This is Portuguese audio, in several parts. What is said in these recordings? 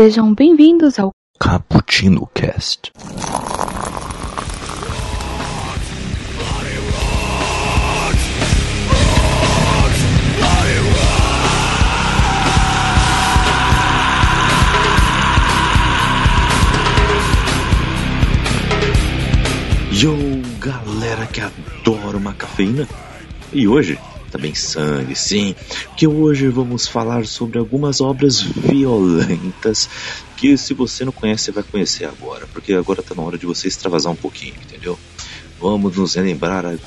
Sejam bem-vindos ao Cappuccino Cast. Yo, galera que adora uma cafeína. E hoje, também sangue, sim, que hoje vamos falar sobre algumas obras violentas que se você não conhece, vai conhecer agora, porque agora tá na hora de você extravasar um pouquinho, entendeu? Vamos nos relembrar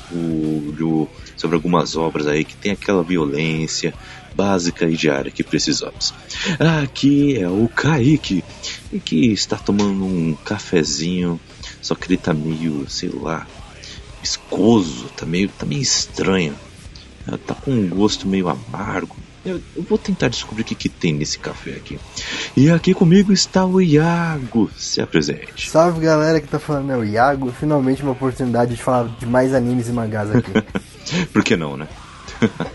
sobre algumas obras aí que tem aquela violência básica e diária que precisamos. Aqui é o Kaique, que está tomando um cafezinho, só que ele tá meio, sei lá, viscoso, tá meio, tá meio estranho. Tá com um gosto meio amargo. Eu, eu, vou tentar descobrir o que, que tem nesse café aqui. E aqui comigo está o Iago. Se apresente. Salve galera que tá falando, é o Iago. Finalmente uma oportunidade de falar de mais animes e mangás aqui. Por que não, né?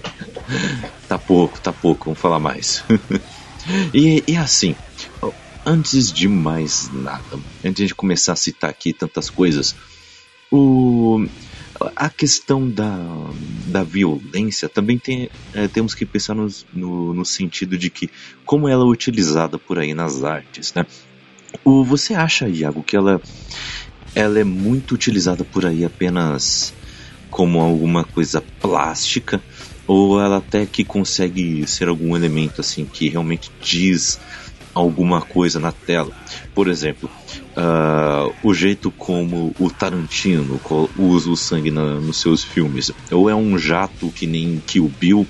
tá pouco, tá pouco, vamos falar mais. e, e assim, antes de mais nada, antes de começar a citar aqui tantas coisas, o a questão da, da violência também tem, é, temos que pensar no, no, no, sentido de que como ela é utilizada por aí nas artes, né? O, você acha, Iago, que ela, ela é muito utilizada por aí apenas como alguma coisa plástica ou ela até que consegue ser algum elemento assim que realmente diz alguma coisa na tela. Por exemplo, uh, o jeito como o Tarantino usa o sangue na, nos seus filmes. Ou é um jato que nem Kill Bill,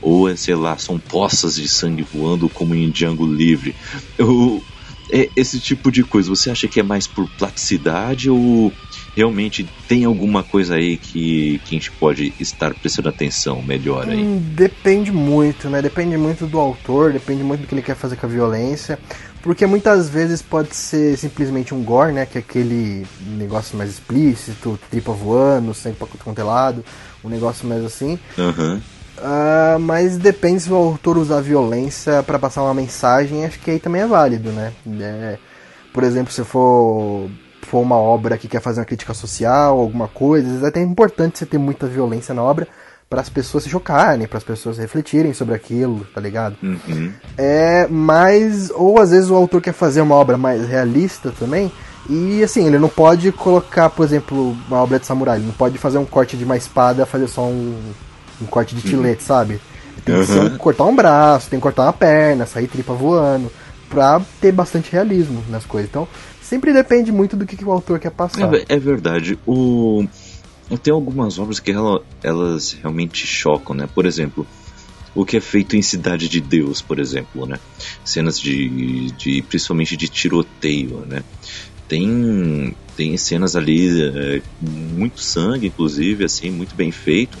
ou é, sei lá, são poças de sangue voando como em Django Livre. Eu, é, esse tipo de coisa, você acha que é mais por platicidade ou realmente tem alguma coisa aí que, que a gente pode estar prestando atenção melhor aí? Hum, depende muito, né? Depende muito do autor, depende muito do que ele quer fazer com a violência. Porque muitas vezes pode ser simplesmente um gore, né? Que é aquele negócio mais explícito, tripa voando, sangue pra contelado, um negócio mais assim. Uhum. Uh, mas depende se o autor usar violência para passar uma mensagem, acho que aí também é válido, né? É, por exemplo, se for for uma obra que quer fazer uma crítica social, alguma coisa, às vezes é até importante você ter muita violência na obra para as pessoas se chocarem, para as pessoas refletirem sobre aquilo, tá ligado? Uhum. É, mas ou às vezes o autor quer fazer uma obra mais realista também, e assim, ele não pode colocar, por exemplo, uma obra de samurai, ele não pode fazer um corte de uma espada, fazer só um, um corte de tilete, uhum. sabe? Tem que uhum. um, cortar um braço, tem que cortar uma perna, sair tripa voando, pra ter bastante realismo nas coisas. Então, sempre depende muito do que, que o autor quer passar. É, é verdade. O... Tem algumas obras que ela, elas realmente chocam, né? Por exemplo, o que é feito em Cidade de Deus, por exemplo, né? Cenas de, de principalmente de tiroteio, né? Tem, tem cenas ali, é, muito sangue, inclusive, assim, muito bem feito.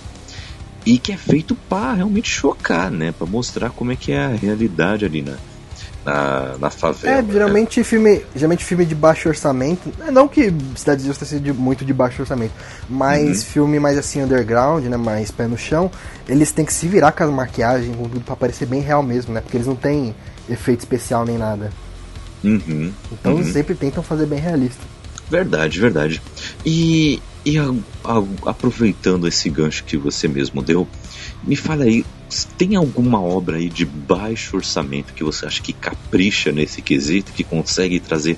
E que é feito para realmente chocar, né? Para mostrar como é que é a realidade ali, né? Na, na favela. É, né? geralmente, né? filme, geralmente filme de baixo orçamento. É, não que Cidade de Deus tenha muito de baixo orçamento, mas uhum. filme mais assim underground, né? Mais pé no chão, eles têm que se virar com as maquiagens, com tudo pra parecer bem real mesmo, né? Porque eles não têm efeito especial nem nada. Uhum. Então uhum. sempre tentam fazer bem realista. Verdade, verdade. E, e a, a, aproveitando esse gancho que você mesmo deu, me fala aí, tem alguma obra aí de baixo orçamento que você acha que capricha nesse quesito, que consegue trazer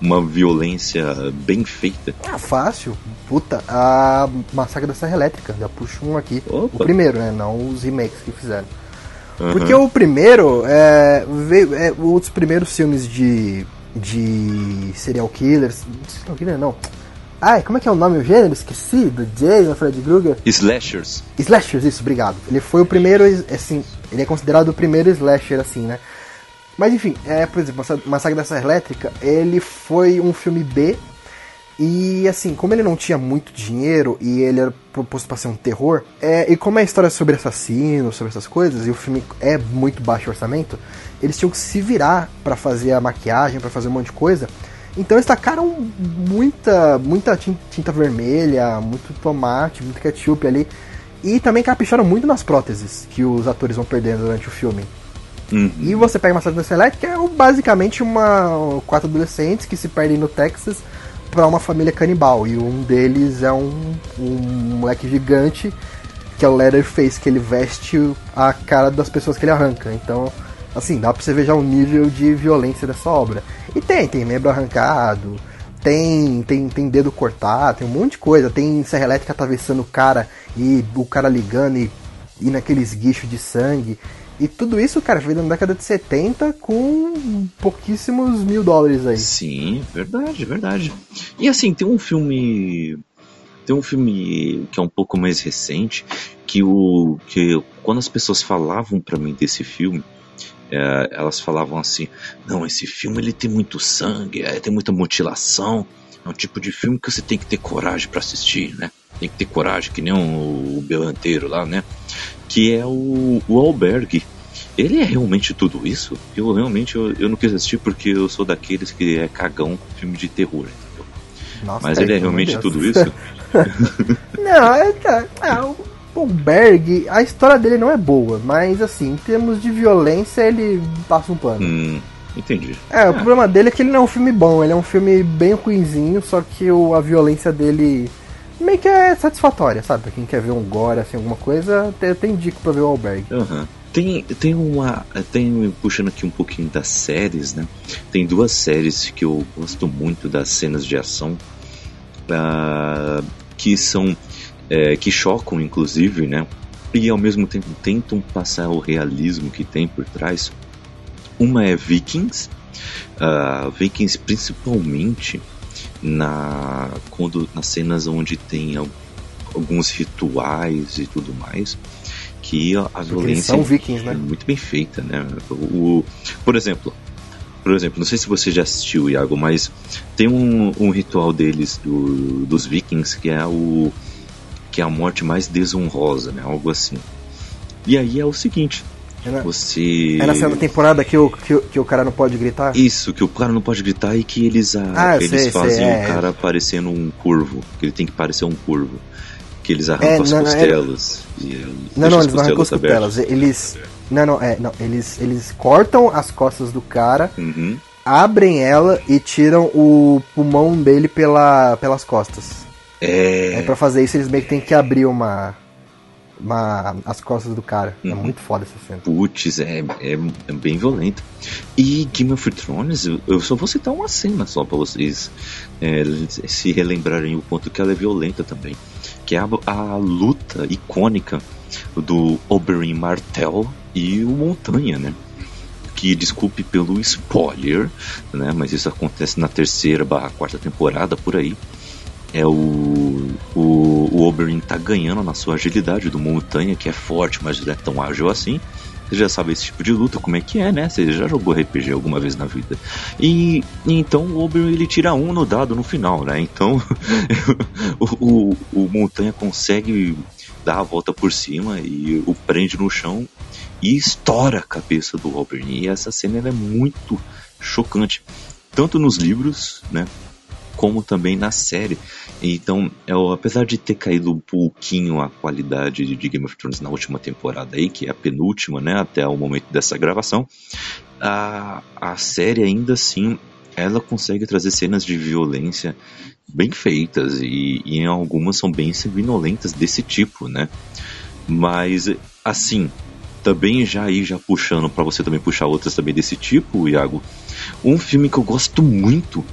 uma violência bem feita? Ah, fácil. Puta, a Massacre da Serra Elétrica, já puxo um aqui. Opa. O primeiro, né? Não os remakes que fizeram. Uhum. Porque o primeiro é, veio, é dos primeiros filmes de, de serial killers. Serial killer não Ai, como é que é o nome, o gênero? Esqueci, do Jason, Fred Krueger. Slashers. Slashers, isso, obrigado. Ele foi o primeiro, assim, ele é considerado o primeiro slasher, assim, né? Mas enfim, é, por exemplo, Massacre da Serra Elétrica, ele foi um filme B, e assim, como ele não tinha muito dinheiro e ele era proposto para ser um terror, é, e como é a história sobre assassinos, sobre essas coisas, e o filme é muito baixo orçamento, eles tinham que se virar para fazer a maquiagem, para fazer um monte de coisa. Então eles tacaram muita, muita tinta vermelha, muito tomate, muito ketchup ali. E também capricharam muito nas próteses que os atores vão perdendo durante o filme. Uhum. E você pega Massacre da Serra Elétrica, é basicamente uma quatro adolescentes que se perdem no Texas para uma família canibal. E um deles é um, um moleque gigante, que é o Leatherface, que ele veste a cara das pessoas que ele arranca. Então, assim, dá pra você ver já o nível de violência dessa obra. E tem, tem membro arrancado, tem, tem, tem dedo cortado, tem um monte de coisa. Tem serra elétrica atravessando o cara e o cara ligando e, e naqueles guichos de sangue. E tudo isso, cara, veio na década de 70 com pouquíssimos mil dólares aí. Sim, verdade, verdade. E assim, tem um filme. Tem um filme que é um pouco mais recente, que o. que quando as pessoas falavam para mim desse filme, é, elas falavam assim, não, esse filme ele tem muito sangue, é, tem muita mutilação, é um tipo de filme que você tem que ter coragem para assistir, né? Tem que ter coragem, que nem o, o Belanteiro lá, né? Que é o, o Albergue. Ele é realmente tudo isso? Eu realmente eu, eu não quis assistir porque eu sou daqueles que é cagão com filme de terror, entendeu? Nossa, Mas cara, ele é realmente Deus. tudo isso? Não, é, cara, é, o- Berg, a história dele não é boa, mas assim, em termos de violência, ele passa um pano. hum, entendi. É, o problema dele é que ele não é um filme bom, ele é um filme bem ruinzinho, só que o, a violência dele meio que é satisfatória, sabe? Pra quem quer ver um gore, assim, alguma coisa, eu tenho dica pra ver o Alberg. Aham. Tem, tem uma. Tem, puxando aqui um pouquinho das séries, né? Tem duas séries que eu gosto muito das cenas de ação. ah, que são. É, que chocam, inclusive, né? E ao mesmo tempo tentam passar o realismo que tem por trás. Uma é Vikings. ah, Vikings principalmente na quando nas cenas onde tem al- alguns rituais e tudo mais que a, violência vikings, é né? muito bem feita, né? O, por exemplo, por exemplo, não sei se você já assistiu, Iago, mas tem um, um ritual deles do, dos vikings que é o que é a morte mais desonrosa, né? Algo assim. E aí é o seguinte, É na, você é na segunda temporada que o, que, o- que o cara não pode gritar? isso, que o cara não pode gritar e que eles, ah, Ah, eles sei, fazem sei, o é. cara parecendo um curvo, que ele tem que parecer um curvo. Que eles arrancam É, as não, é- costelas. Não, não, as eles não arrancam as costelas. Eles. Não, não, é, não. Eles, eles cortam as costas do cara, Uhum. abrem ela e tiram o pulmão dele pela, pelas costas. É, É pra fazer isso, eles meio que tem que abrir uma. uma as costas do cara. É Uhum. muito foda essa cena. Putz, é, é, é bem violento. E Game of Thrones, eu- eu só vou citar uma cena só pra vocês é, se relembrarem o quanto que ela é violenta também. Que é a, a luta icônica do Oberyn Martell e o Montanha, né? Que desculpe pelo spoiler, né? Mas isso acontece na terceira barra quarta temporada por aí. É o, o, o Oberyn tá ganhando na sua agilidade do Montanha, que é forte, mas não é tão ágil assim. Você já sabe esse tipo de luta, como é que é, né? Você já jogou RPG alguma vez na vida. E, então o Oberyn ele tira um no dado no final, né? Então o, o, o Montanha consegue dar a volta por cima e o prende no chão e estoura a cabeça do Oberyn. E essa cena é muito chocante, tanto nos livros, né? Como também na série. Então, eu, apesar de ter caído um pouquinho a qualidade de, Game of Thrones na última temporada aí, que é a penúltima, né, até o momento dessa gravação, a, a série ainda assim, ela consegue trazer cenas de violência bem feitas e, e em algumas são bem sanguinolentas desse tipo, né? Mas, assim, também já aí, já puxando para você também puxar outras também desse tipo, Iago, um filme que eu gosto muito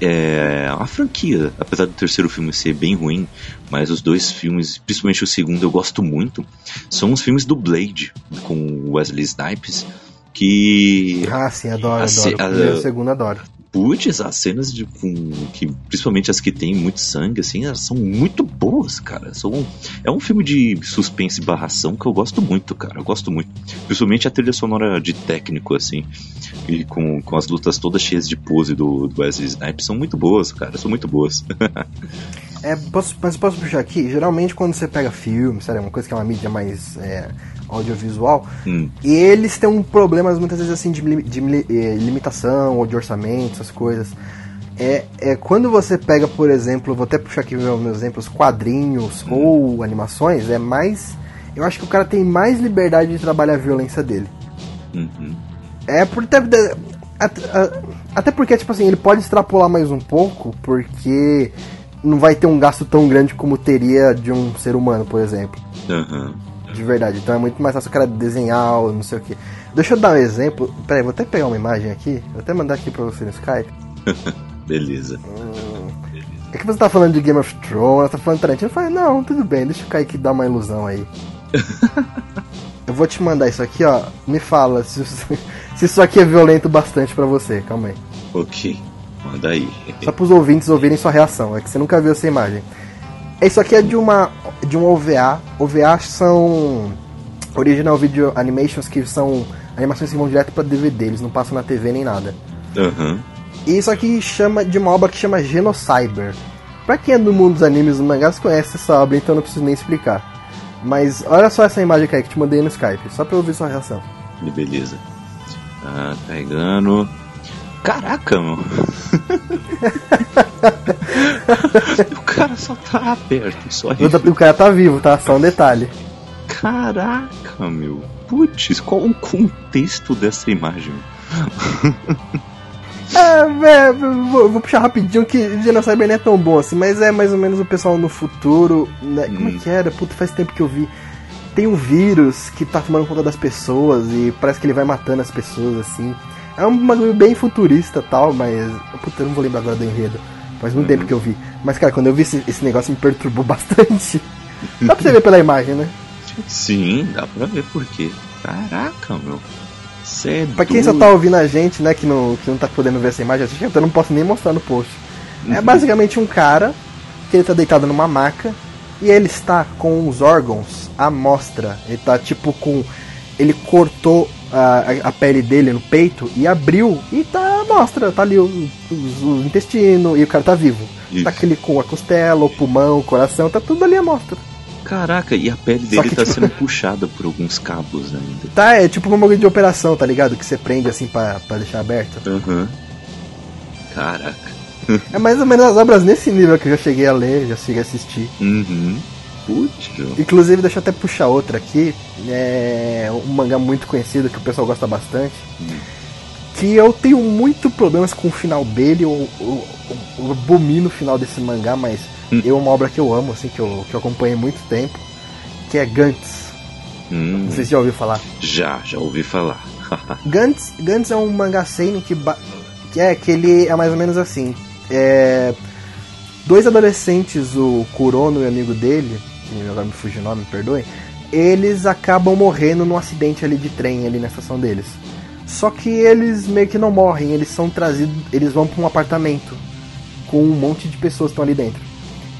é a franquia, apesar do terceiro filme ser bem ruim, mas os dois filmes, principalmente o segundo, eu gosto muito. São os filmes do Blade com Wesley Snipes, que Ah, sim, adoro, A adoro. ce- O primeiro e a- o segundo adoro. Putz, as cenas de com, que principalmente as que tem muito sangue assim, elas são muito boas, cara. São, é um filme de suspense e barração que eu gosto muito, cara. Eu gosto muito. Principalmente a trilha sonora de técnico assim, e com, com as lutas todas cheias de pose do, do Wesley Snipes são muito boas, cara. São muito boas. É, posso, mas posso puxar aqui? Geralmente quando você pega filme, sabe, uma coisa que é uma mídia mais é, audiovisual, Hum, e eles têm um problemas muitas vezes assim de, de eh, limitação ou de orçamento, essas coisas. É, é quando você pega, por exemplo, vou até puxar aqui meus, meus exemplos, quadrinhos ou animações, é mais. Eu acho que o cara tem mais liberdade de trabalhar a violência dele. Uhum. É por até, até, até porque, tipo assim, ele pode extrapolar mais um pouco, porque não vai ter um gasto tão grande como teria de um ser humano, por exemplo. Uhum. De verdade. Então é muito mais fácil o cara desenhar, não sei o que. Deixa eu dar um exemplo. Peraí, vou até pegar uma imagem aqui. Vou até mandar aqui pra você no Skype. Beleza. Hum, é que você tá falando de Game of Thrones, tá falando de Tarantino. Eu falei, não, tudo bem, deixa eu cair aqui dar uma ilusão aí. eu vou te mandar isso aqui, ó. Me fala se, se isso aqui é violento bastante para você. Calma aí. Ok, manda aí. Só pros ouvintes ouvirem sua reação, é que você nunca viu essa imagem. Isso aqui é de uma de um OVA. OVA são original video animations que são animações que vão direto para DVD, eles não passam na TV nem nada. Uhum. E isso aqui chama de uma obra que chama Genocyber. Pra quem é do mundo dos animes e mangás conhece essa obra, então não preciso nem explicar. Mas olha só essa imagem aí que te mandei no Skype, só pra eu ouvir sua reação. Beleza. Tá carregando. Caraca, mano. o cara só tá aberto, só O cara tá vivo, tá? Só um detalhe. Caraca, meu. Putz, qual o contexto dessa imagem? É, é vou, vou, puxar rapidinho que Genocyber não é tão bom assim, mas é mais ou menos o pessoal no futuro. Né? Como é hum. que era? Puta, faz tempo que eu vi. Tem um vírus que tá tomando conta das pessoas e parece que ele vai matando as pessoas assim. É um bagulho bem futurista tal, mas. Puta, eu não vou lembrar agora do enredo. Faz muito uhum. tempo que eu vi. Mas, cara, quando eu vi esse, esse negócio me perturbou bastante. dá pra você ver pela imagem, né? Sim, dá pra ver por quê. Caraca, meu. Cê é pra quem só tá ouvindo a gente, né, que não, que não tá podendo ver essa imagem, eu não posso nem mostrar no post. É uhum. É basicamente um cara que ele tá deitado numa maca e ele está com os órgãos à mostra. Ele tá tipo com. Ele cortou a, a pele dele no peito e abriu e tá mostra. Tá ali o, o, o intestino e o cara tá vivo. Isso. Tá aquele com a costela, o pulmão, o coração, tá tudo ali à mostra. Caraca, e a pele dele que, tá tipo... sendo puxada por alguns cabos ainda. Tá, é tipo uma de operação, tá ligado? Que você prende assim pra, pra deixar aberto. Uhum. Caraca. é mais ou menos as obras nesse nível que eu já cheguei a ler, já cheguei a assistir. Uhum. Inclusive, deixa eu até puxar outra aqui. É um mangá muito conhecido que o pessoal gosta bastante. Uhum. Que eu tenho muito problemas com o final dele. Eu, eu, eu abomino o final desse mangá, mas Hum. É uma obra que eu amo, assim, que eu, que eu acompanhei muito tempo, que é Gantz. Hum. Não sei se já ouviu falar. Já, já ouvi falar. Gantz, Gantz é um mangá seinen que, que é que ele é mais ou menos assim. É, dois adolescentes, o Kurono e o amigo dele, que agora me fugiu o nome, me perdoe, eles acabam morrendo num acidente ali de trem ali na estação deles. Só que eles meio que não morrem, eles são trazidos, eles vão para um apartamento com um monte de pessoas que estão ali dentro.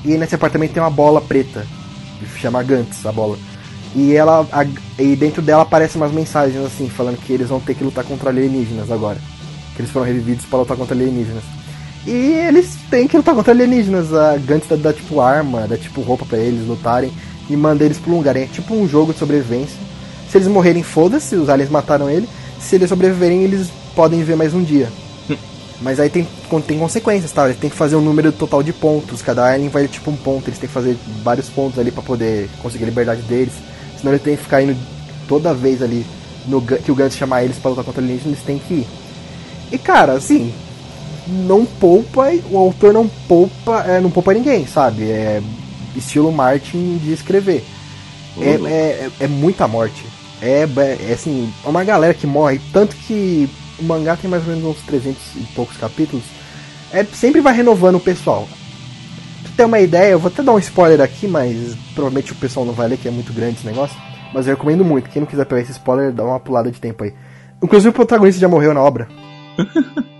E nesse apartamento tem uma bola preta, chama Gantz a bola. E ela a, e dentro dela aparecem umas mensagens assim, falando que eles vão ter que lutar contra alienígenas agora. Que eles foram revividos para lutar contra alienígenas. E eles têm que lutar contra alienígenas. A Gantz dá, dá tipo arma, dá tipo roupa para eles lutarem e manda eles pra um lugar. É tipo um jogo de sobrevivência. Se eles morrerem, foda-se, os aliens mataram ele. Se eles sobreviverem, eles podem viver mais um dia. Mas aí tem, tem consequências, tá? Eles têm que fazer um número total de pontos. Cada alien vai tipo um ponto. Eles têm que fazer vários pontos ali para poder conseguir a liberdade deles. Senão eles têm que ficar indo toda vez ali no, que o Gantz chamar eles para lutar contra alienígenas, eles têm que ir. E cara, assim, não poupa, o autor não poupa, é, não poupa ninguém, sabe? É estilo Martin de escrever. É, é, é, muita morte. É, é, assim, é uma galera que morre. Tanto que o mangá tem mais ou menos uns 300 e poucos capítulos. É, sempre vai renovando o pessoal. Pra ter uma ideia, eu vou até dar um spoiler aqui, mas provavelmente o pessoal não vai ler, que é muito grande esse negócio. Mas eu recomendo muito. Quem não quiser pegar esse spoiler, dá uma pulada de tempo aí. Inclusive o protagonista já morreu na obra.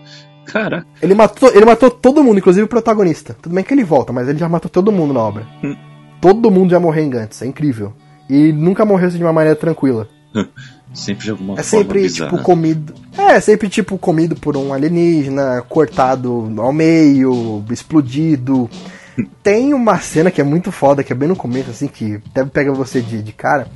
Cara. Ele matou, ele matou todo mundo, inclusive o protagonista. Tudo bem que ele volta, mas ele já matou todo mundo na obra. Hum. todo mundo já morreu em Gantz, é incrível. E nunca morreu assim de uma maneira tranquila. Sempre de alguma é forma sempre, bizarra. tipo, comido. É, sempre, tipo, comido por um alienígena, cortado ao meio, explodido. Tem uma cena que é muito foda, que é bem no começo, assim, que até pega você de, de cara.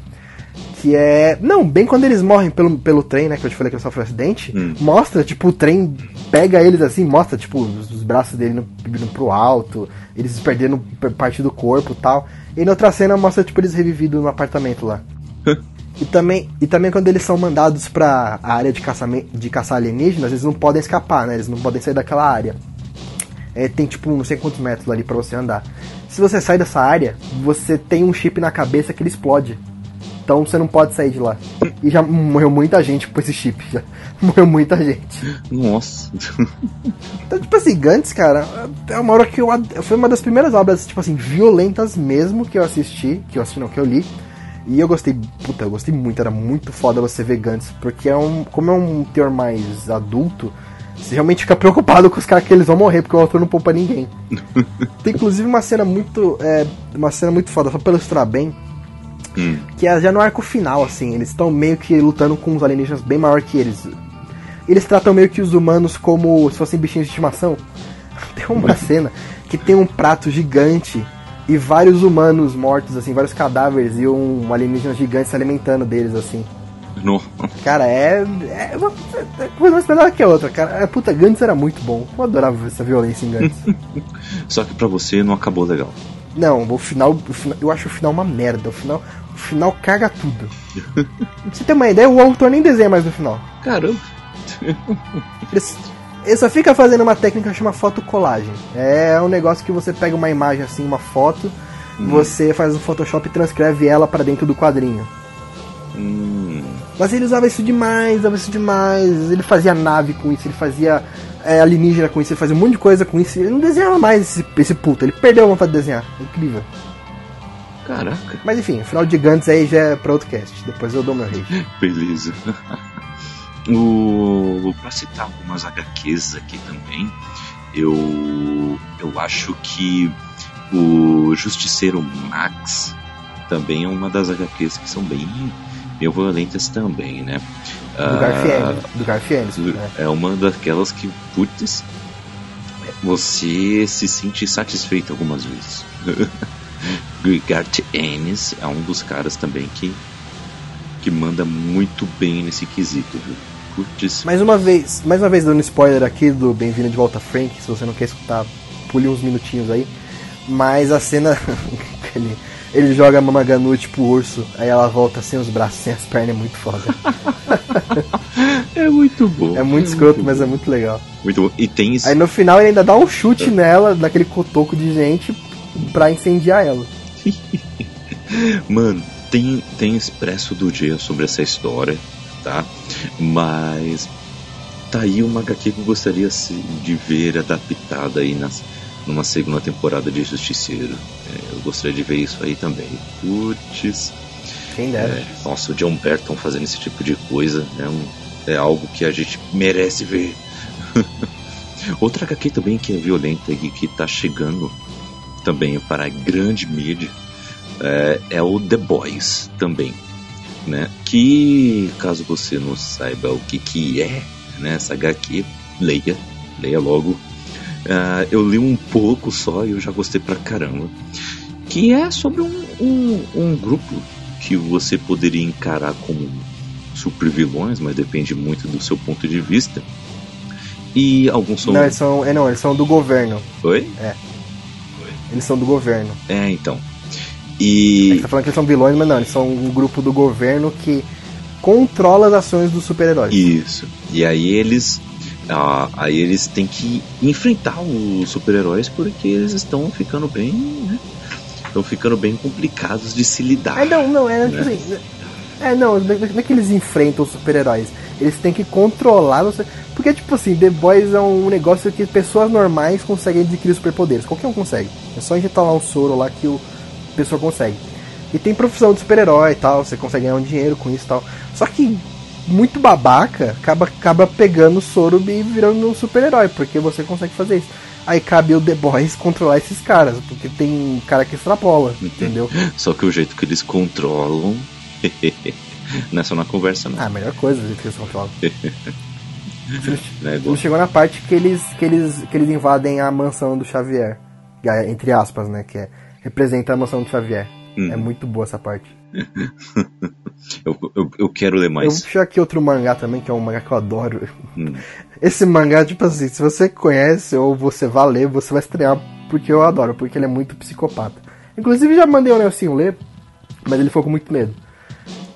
Que é. Não, bem quando eles morrem pelo, pelo trem, né? Que eu te falei que eles sofrem um acidente. Hum. Mostra, tipo, o trem pega eles assim, mostra, tipo, os, os braços dele indo pro alto, eles perdendo parte do corpo e tal. E na outra cena mostra, tipo, eles revividos no apartamento lá. E também, e também quando eles são mandados pra área de, caça, de caçar alienígenas, eles não podem escapar, né? Eles não podem sair daquela área. É, tem tipo não sei quantos metros ali para você andar. Se você sai dessa área, você tem um chip na cabeça que ele explode. Então você não pode sair de lá. E já morreu muita gente com esse chip. Já morreu muita gente. Nossa. Então, tipo assim, Gantz, cara, é uma hora que eu. Foi uma das primeiras obras, tipo assim, violentas mesmo que eu assisti. Que eu assisti, não, que eu li. E eu gostei, puta, eu gostei muito, era muito foda você ver Gantz, porque é um. Como é um teor mais adulto, você realmente fica preocupado com os caras que eles vão morrer, porque o autor não poupa ninguém. Tem inclusive uma cena muito. É, uma cena muito foda, só pra ilustrar bem. Hum. Que é já no arco final, assim, eles estão meio que lutando com uns alienígenas bem maior que eles. Eles tratam meio que os humanos como se fossem bichinhos de estimação. Tem uma cena que tem um prato gigante e vários humanos mortos, assim, vários cadáveres e um alienígena gigante se alimentando deles, assim. No. Cara, é. É uma coisa mais pesada que a outra, cara. A puta, Gantz era muito bom. Eu adorava essa violência em Gantz. Só que pra você não acabou legal. Não, o final, o final. Eu acho o final uma merda. O final, final caga tudo. pra você ter uma ideia, o autor nem desenha mais no final. Caramba. Ele só fica fazendo uma técnica que chama fotocolagem. É um negócio que você pega uma imagem assim, uma foto, hum. você faz um Photoshop e transcreve ela para dentro do quadrinho. Hum. Mas ele usava isso demais, usava isso demais. Ele fazia nave com isso, ele fazia é, alienígena com isso, ele fazia um monte de coisa com isso. Ele não desenhava mais esse, esse puto, ele perdeu a vontade de desenhar. É incrível. Caraca. Mas enfim, o final de Gantz aí já é pra outro cast. Depois eu dou meu rei. Beleza. O, pra citar algumas HQs aqui também, eu, eu acho que o Justiceiro Max também é uma das HQs que são bem, bem violentas também, né? Do Garfield. Ah, do Garfield né? É uma daquelas que, putz, você se sente satisfeito algumas vezes. Garth Ennis é um dos caras também que, que manda muito bem nesse quesito, viu? Mais uma vez, mais uma vez dando spoiler aqui do Bem-vindo de volta Frank, se você não quer escutar, pule uns minutinhos aí. Mas a cena ele, ele joga a Mamaganu tipo urso, aí ela volta sem os braços, sem as pernas, é muito foda. é muito bom. É muito é escroto, muito mas é muito legal. Muito bom. E tem. Aí no final ele ainda dá um chute nela, naquele cotoco de gente, pra incendiar ela. Mano, tem, tem expresso do dia sobre essa história tá? Mas tá aí uma HQ que eu gostaria de ver adaptada aí nas, numa segunda temporada de Justiceiro. É, eu gostaria de ver isso aí também. Putz. Quem dera. É, nossa, o John Burton fazendo esse tipo de coisa é, um, é algo que a gente merece ver. Outra HQ também que é violenta e que tá chegando também para a grande mídia é, é o The Boys também né? Que caso você não saiba o que que é, né? Essa HQ, leia, leia logo. Uh, eu li um pouco só e eu já gostei pra caramba. Que é sobre um, um, um grupo que você poderia encarar como super vilões, mas depende muito do seu ponto de vista. E alguns são. Não, eles são. É, não, eles são do governo. Oi? É. Eles são do governo. É, então. E. Você tá falando que eles são vilões, mas não, eles são um grupo do governo que controla as ações dos super-heróis. Isso. E aí eles. Ah, aí eles têm que enfrentar os super-heróis porque eles estão ficando bem. Né? Estão ficando bem complicados de se lidar. É, não, não, é, né? tipo assim, é não, não é que eles enfrentam os super-heróis. Eles têm que controlar você. Porque, tipo assim, The Boys é um negócio que pessoas normais conseguem adquirir superpoderes. Qualquer um consegue. É só injetar lá um soro lá que o pessoa consegue. E tem profissão de super-herói e tal, você consegue ganhar um dinheiro com isso e tal. Só que muito babaca acaba, acaba pegando o soro e virando um super-herói, porque você consegue fazer isso. Aí cabe o The Boys controlar esses caras, porque tem cara que extrapola, entendeu? Só que o jeito que eles controlam. não é só na conversa, não. Ah, a melhor coisa, o jeito que eles controlam. Não chegou na parte que eles, que, eles, que eles invadem a mansão do Xavier. Entre aspas, né? Que é representa a emoção do Xavier. Hum. É muito boa essa parte. eu, eu, eu, quero ler mais. Eu vou puxar aqui outro mangá também, que é um mangá que eu adoro. Hum. Esse mangá, tipo assim, se você conhece ou você vai ler, você vai estrear porque eu adoro, porque ele é muito psicopata. Inclusive já mandei o Nelson ler, mas ele ficou com muito medo.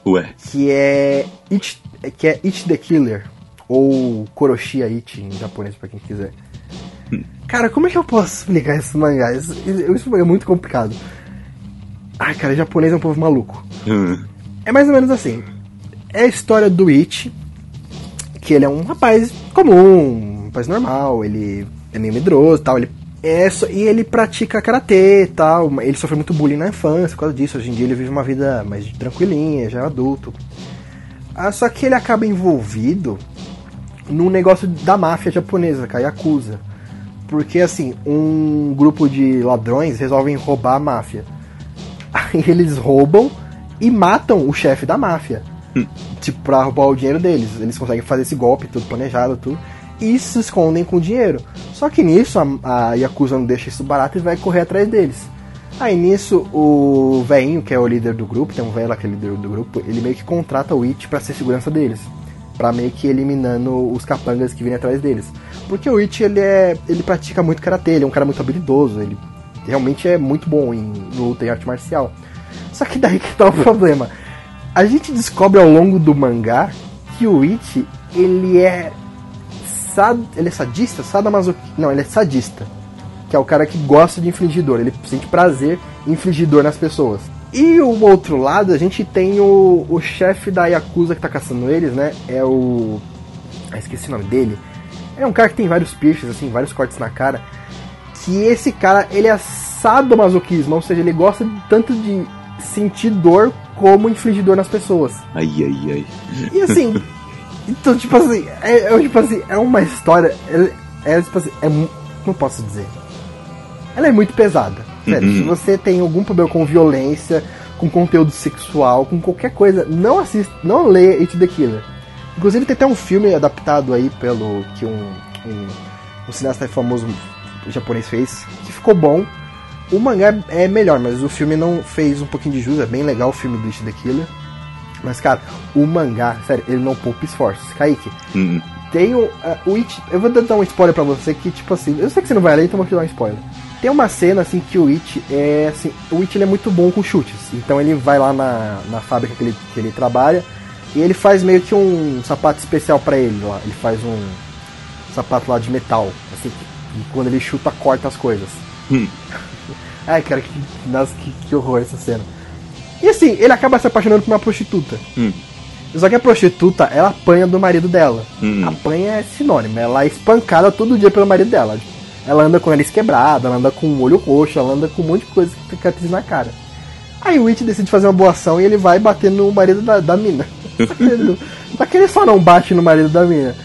Ué. Que é It, que é It the Killer. Ou Koroshia It em japonês, pra quem quiser. Cara, como é que eu posso explicar esse mangá? Isso, isso é muito complicado. Ai, cara, japonês é um povo maluco. Hum. É mais ou menos assim. É a história do It, que ele é um rapaz comum, um rapaz normal, ele é meio medroso tal, ele é só, e ele pratica karatê e tal. Ele sofreu muito bullying na infância por causa disso. Hoje em dia ele vive uma vida mais tranquilinha, já é adulto. Ah, só que ele acaba envolvido num negócio da máfia japonesa, que é a Yakuza. Porque assim, um grupo de ladrões resolvem roubar a máfia. Aí eles roubam e matam o chefe da máfia. Tipo, pra roubar o dinheiro deles. Eles conseguem fazer esse golpe, tudo planejado, tudo. E se escondem com o dinheiro. Só que nisso a, a Yakuza não deixa isso barato e vai correr atrás deles. Aí nisso o velhinho, que é o líder do grupo, tem um velho lá que é líder do grupo, ele meio que contrata o It pra ser segurança deles. Pra meio que eliminando os capangas que vêm atrás deles. Porque o It, ele é. ele pratica muito karatê, ele é um cara muito habilidoso, ele realmente é muito bom em luta e arte marcial. Só que daí que tá o problema. A gente descobre ao longo do mangá que o It, ele é sad... ele é sadista, sadomasoquista, não, ele é sadista, que é o cara que gosta de infligir dor, ele sente prazer em infligir dor nas pessoas. E o outro lado, a gente tem o, o chefe da Yakuza que tá caçando eles, né? É o. Ah, esqueci o nome dele. É um cara que tem vários piercings, assim, vários cortes na cara. Que esse cara, ele é sadomasoquismo, ou seja, ele gosta tanto de sentir dor como infligir dor nas pessoas. Ai, ai, ai. E assim, então, tipo assim, é, é, tipo assim, é uma história. É, é tipo assim, é, como posso dizer? Ela é muito pesada. Sério, se você tem algum problema com violência, com conteúdo sexual, com qualquer coisa, não assista, não lê It the Killer. Inclusive tem até um filme adaptado aí pelo que um, um, um cineasta famoso japonês fez, que ficou bom. O mangá é melhor, mas o filme não fez um pouquinho de jus, é bem legal o filme do It the Killer. Mas, cara, o mangá, sério, ele não poupa esforços. Kaique, Hum. tem o, uh, o It. Eu vou dar um spoiler pra você que, tipo assim, eu sei que você não vai ler, então vou te dar um spoiler. Tem uma cena assim que o It é assim. O It ele é muito bom com chutes. Então ele vai lá na, na fábrica que ele, que ele trabalha e ele faz meio que um sapato especial pra ele lá. Ele faz um sapato lá de metal. Assim, que, que quando ele chuta, corta as coisas. Hum. Ai, cara, que, nossa, que, que horror essa cena. E assim, ele acaba se apaixonando por uma prostituta. Hum. Só que a prostituta, ela apanha do marido dela. Hum. Apanha é sinônimo, ela é espancada todo dia pelo marido dela. Ela anda com o nariz quebrado, ela anda com o olho roxo, ela anda com um monte de coisa que fica na cara. Aí o Witch decide fazer uma boa ação e ele vai bater no marido da, da mina. Só que, ele, só não bate no marido da mina.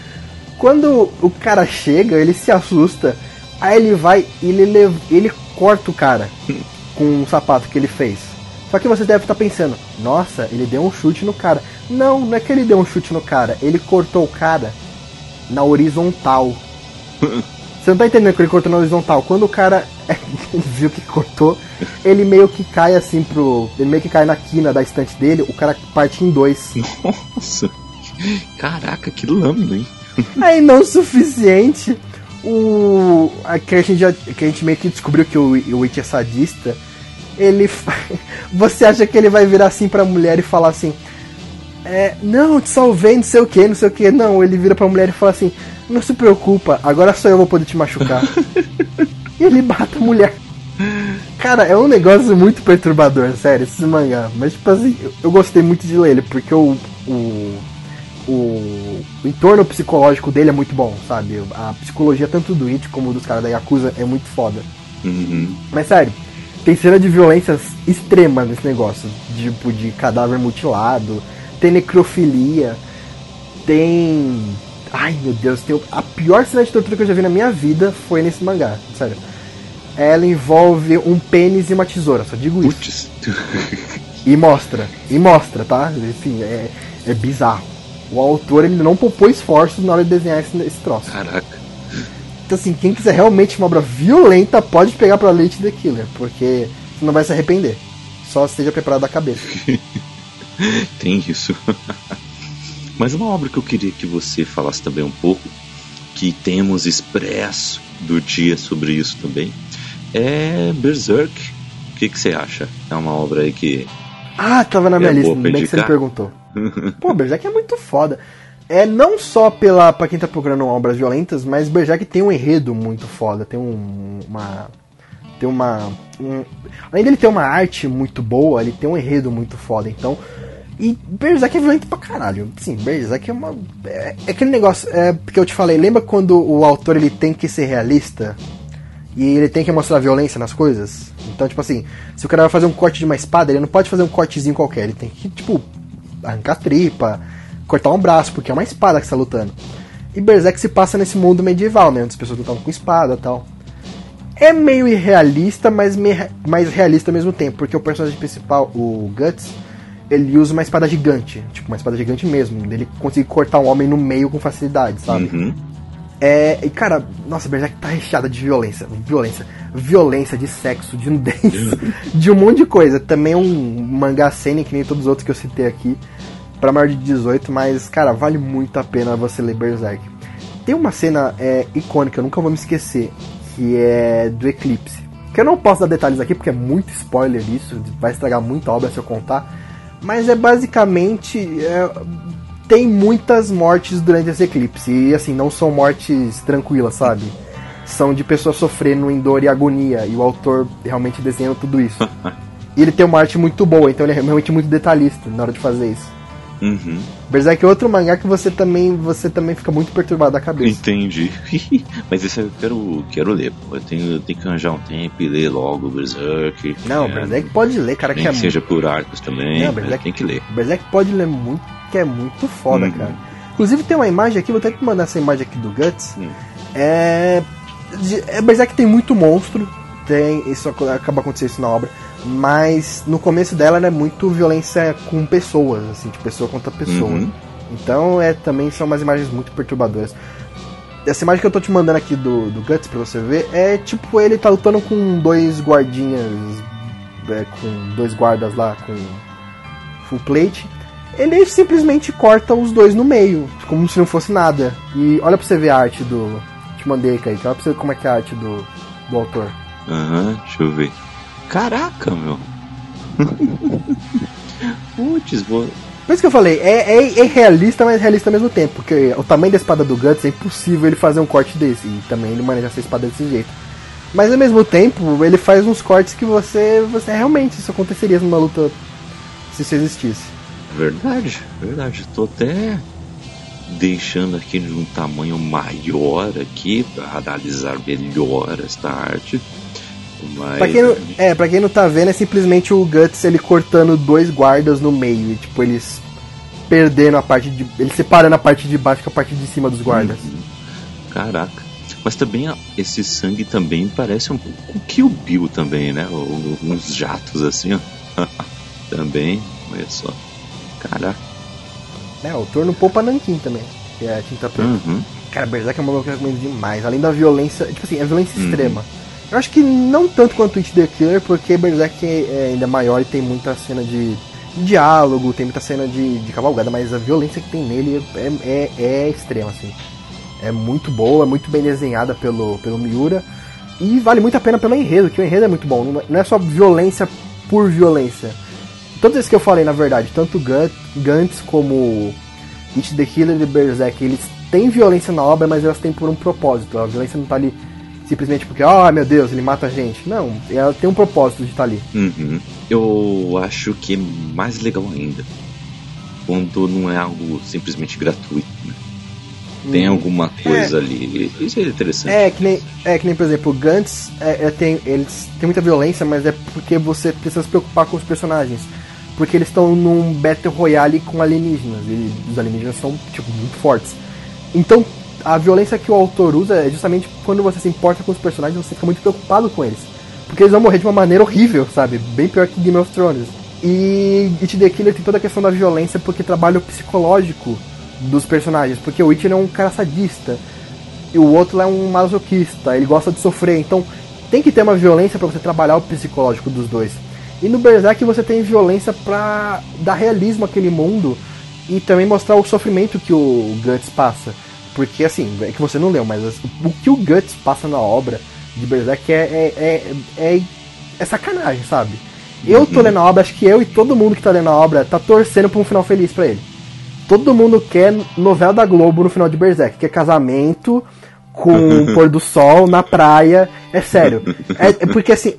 Quando o cara chega, ele se assusta, aí ele vai e ele, ele corta o cara com um sapato que ele fez. Só que você deve estar pensando, nossa, ele deu um chute no cara. Não, não é que ele deu um chute no cara, ele cortou o cara na horizontal. Você não tá entendendo que ele cortou na horizontal. Quando o cara viu que cortou, ele meio que cai assim pro. Ele meio que cai na quina da estante dele, o cara parte em dois. Nossa. Caraca, que lâmina, hein? Aí não o suficiente. O. a- Que a gente, já, que a gente meio que descobriu que o, o Witch é sadista. Ele. Você acha que ele vai virar assim pra mulher e falar assim. É, não, te salvei, não sei o que, não sei o que. Não, ele vira pra mulher e fala assim: Não se preocupa, agora só eu vou poder te machucar. e ele bata a mulher. Cara, é um negócio muito perturbador, sério, esse mangá. Mas, tipo assim, eu, gostei muito de ler ele, porque o, o, o, o entorno psicológico dele é muito bom, sabe? A psicologia tanto do It como dos caras da Yakuza é muito foda. Uhum. Mas sério, tem cena de violência extrema nesse negócio. Tipo, de cadáver mutilado, tem necrofilia, tem. Ai meu Deus, tem... a pior cena de tortura que eu já vi na minha vida foi nesse mangá, sério. Ela envolve um pênis e uma tesoura, só digo isso. Putz. E mostra, e mostra, tá? Enfim, é, é bizarro. O autor ele não poupou esforços na hora de desenhar esse, esse troço. Caraca. Então, assim, quem quiser realmente uma obra violenta pode pegar pra Leite The Killer, porque você não vai se arrepender. Só esteja preparado da cabeça. Tem isso. Mas uma obra que eu queria que você falasse também um pouco, que temos expresso do dia sobre isso também, é Berserk. O que, que você acha? É uma obra aí que Ah, tava na minha É lista, bem que você me perguntou. Pô, Berserk é muito foda. É não só pela para quem tá procurando obras violentas, mas Berserk tem um enredo muito foda, tem um, uma tem uma um- além dele ter uma arte muito boa, ele tem um enredo muito foda, então e Berserk é violento pra caralho. Sim, Berserk é uma é, é aquele negócio, é porque eu te falei, lembra quando o autor ele tem que ser realista? E ele tem que mostrar violência nas coisas. Então, tipo assim, se o cara vai fazer um corte de uma espada, ele não pode fazer um cortezinho qualquer. Ele tem que, tipo, arrancar tripa, cortar um braço, porque é uma espada que você tá lutando. E Berserk se passa nesse mundo medieval, né? Onde as pessoas lutam com espada e tal. É meio irrealista, mas me- mais realista ao mesmo tempo, porque o personagem principal, o Guts, ele usa uma espada gigante, tipo uma espada gigante mesmo. Ele consegue cortar um homem no meio com facilidade, sabe? Uhum. É, e cara, nossa, Berserk tá recheada de violência, violência, violência, de sexo, de nudez, de um monte de coisa. Também é um mangá seinen que nem todos os outros que eu citei aqui, pra maior de 18, mas cara, vale muito a pena você ler Berserk. Tem uma cena é, icônica, eu nunca vou me esquecer, que é do Eclipse. Que eu não posso dar detalhes aqui porque é muito spoiler isso, vai estragar muita obra se eu contar. Mas é basicamente. é, tem muitas mortes durante esse eclipse. E assim, não são mortes tranquilas, sabe? São de pessoas sofrendo em dor e agonia. E o autor realmente desenhando tudo isso. e ele tem uma arte muito boa, então ele é realmente muito detalhista na hora de fazer isso. Uhum. Berserk é outro mangá que você também, você também fica muito perturbado da cabeça. Entendi. Mas esse eu quero, quero ler. pô. Eu tenho, eu tenho que arranjar um tempo e ler logo o Berserk. Não, É, Berserk pode ler, cara, Nem que é que seja por arcos também. Não, Berserk- tem que ler. Berserk pode ler muito, que é muito foda, Uhum. cara. Inclusive tem uma imagem aqui, vou até te mandar essa imagem aqui do Guts. Hum. É. é Berserk tem muito monstro, tem. Isso ac- acaba acontecendo isso na obra. Mas no começo dela ela é muito violência com pessoas, assim, de pessoa contra pessoa. Uhum. Então é também são umas imagens muito perturbadoras. Essa imagem que eu tô te mandando aqui do, do Guts pra você ver é tipo ele tá lutando com dois guardinhas. é, com dois guardas lá com full plate. Ele simplesmente corta os dois no meio, como se não fosse nada. E olha pra você ver a arte do. Te mandei, Kaique. Olha pra você ver como é que é a arte do, do autor. Aham, deixa eu ver. Caraca, meu. Putz, vou. Por isso que eu falei, é, é, é realista, mas realista ao mesmo tempo. Porque o tamanho da espada do Guts é impossível ele fazer um corte desse. E também ele maneja essa espada desse jeito. Mas ao mesmo tempo, ele faz uns cortes que você. você realmente isso aconteceria numa luta se isso existisse. Verdade, verdade. Tô até deixando aqui de um tamanho maior aqui para analisar melhor esta arte. Mas Pra quem, não, é, pra quem não tá vendo, é simplesmente o Guts ele cortando dois guardas no meio. E, tipo, eles perdendo a parte de. Eles separando a parte de baixo com a parte de cima dos guardas. Uhum. Caraca. Mas também esse sangue também parece um pouco Kill Bill também, né? O- Uns jatos assim, ó. também, olha só. Caraca. É, o torno poupa nanquim também, que é a tinta preta. Uhum. Cara, Berserk é uma recomendo demais. Além da violência, tipo assim, é violência Uhum. extrema. Eu acho que não tanto quanto It the Killer, porque Berserk é é ainda maior e tem muita cena de diálogo, tem muita cena de, de cavalgada, mas a violência que tem nele é, é, é extrema, assim. É muito boa, é muito bem desenhada pelo, pelo Miura. E vale muito a pena pelo enredo, que o enredo é muito bom. Não é- só violência por violência. Todos esses que eu falei, na verdade, tanto Gantz como It the Killer e Berserk, eles têm violência na obra, mas elas têm por um propósito. A violência não tá ali simplesmente porque, ah, meu Deus, ele mata a gente. Não, ela tem um propósito de estar ali. Uhum. Eu acho que é mais legal ainda quando não é algo simplesmente gratuito. Né? Tem Hum. alguma coisa ali. Isso é interessante. É que nem, é que nem por exemplo, o Gantz, é, é, tem, eles têm muita violência, mas é porque você precisa se preocupar com os personagens. Porque eles estão num Battle Royale com alienígenas, e os alienígenas são, tipo, muito fortes. Então, a violência que o autor usa é justamente quando você se importa com os personagens, você fica muito preocupado com eles. Porque eles vão morrer de uma maneira horrível, sabe? Bem pior que Game of Thrones. E It the Killer tem toda a questão da violência porque trabalha o psicológico dos personagens. Porque o It é um cara sadista, e o outro é um masoquista, ele gosta de sofrer. Então tem que ter uma violência para você trabalhar o psicológico dos dois. E no Berserk você tem violência pra dar realismo àquele mundo e também mostrar o sofrimento que o Guts passa. Porque assim, é que você não leu, mas o que o Guts passa na obra de Berserk é, é, é, é, é sacanagem, sabe? Eu tô lendo a obra, acho que eu e todo mundo que tá lendo a obra tá torcendo pra um final feliz pra ele. Todo mundo quer novela da Globo no final de Berserk, que é casamento com o pôr do sol na praia. É sério. É, é porque assim,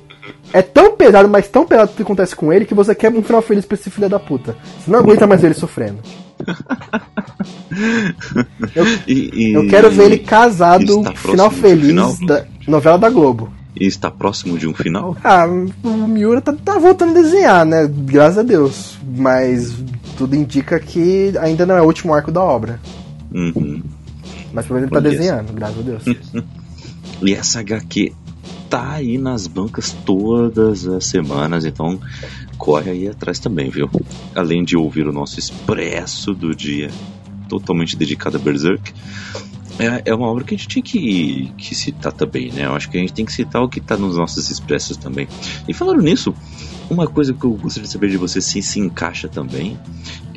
é tão pesado, mas tão pesado o que acontece com ele que você quer um final feliz pra esse filho da puta. Você não aguenta mais ele sofrendo. Eu, E- e- eu quero ver ele casado, final feliz final? da novela da Globo. E está próximo de um final? Ah, o Miura tá, tá voltando a desenhar, né? Graças a Deus. Mas tudo indica que ainda não é o último arco da obra. Uhum. Mas pelo menos ele tá desenhando, graças a Deus. E essa HQ tá aí nas bancas todas as semanas, então corre aí atrás também, viu? Além de ouvir o nosso expresso do dia, totalmente dedicado a Berserk, é, é uma obra que a gente tinha que, que citar também, né? Eu acho que a gente tem que citar o que tá nos nossos expressos também. E falando nisso, uma coisa que eu gostaria de saber de você se se encaixa também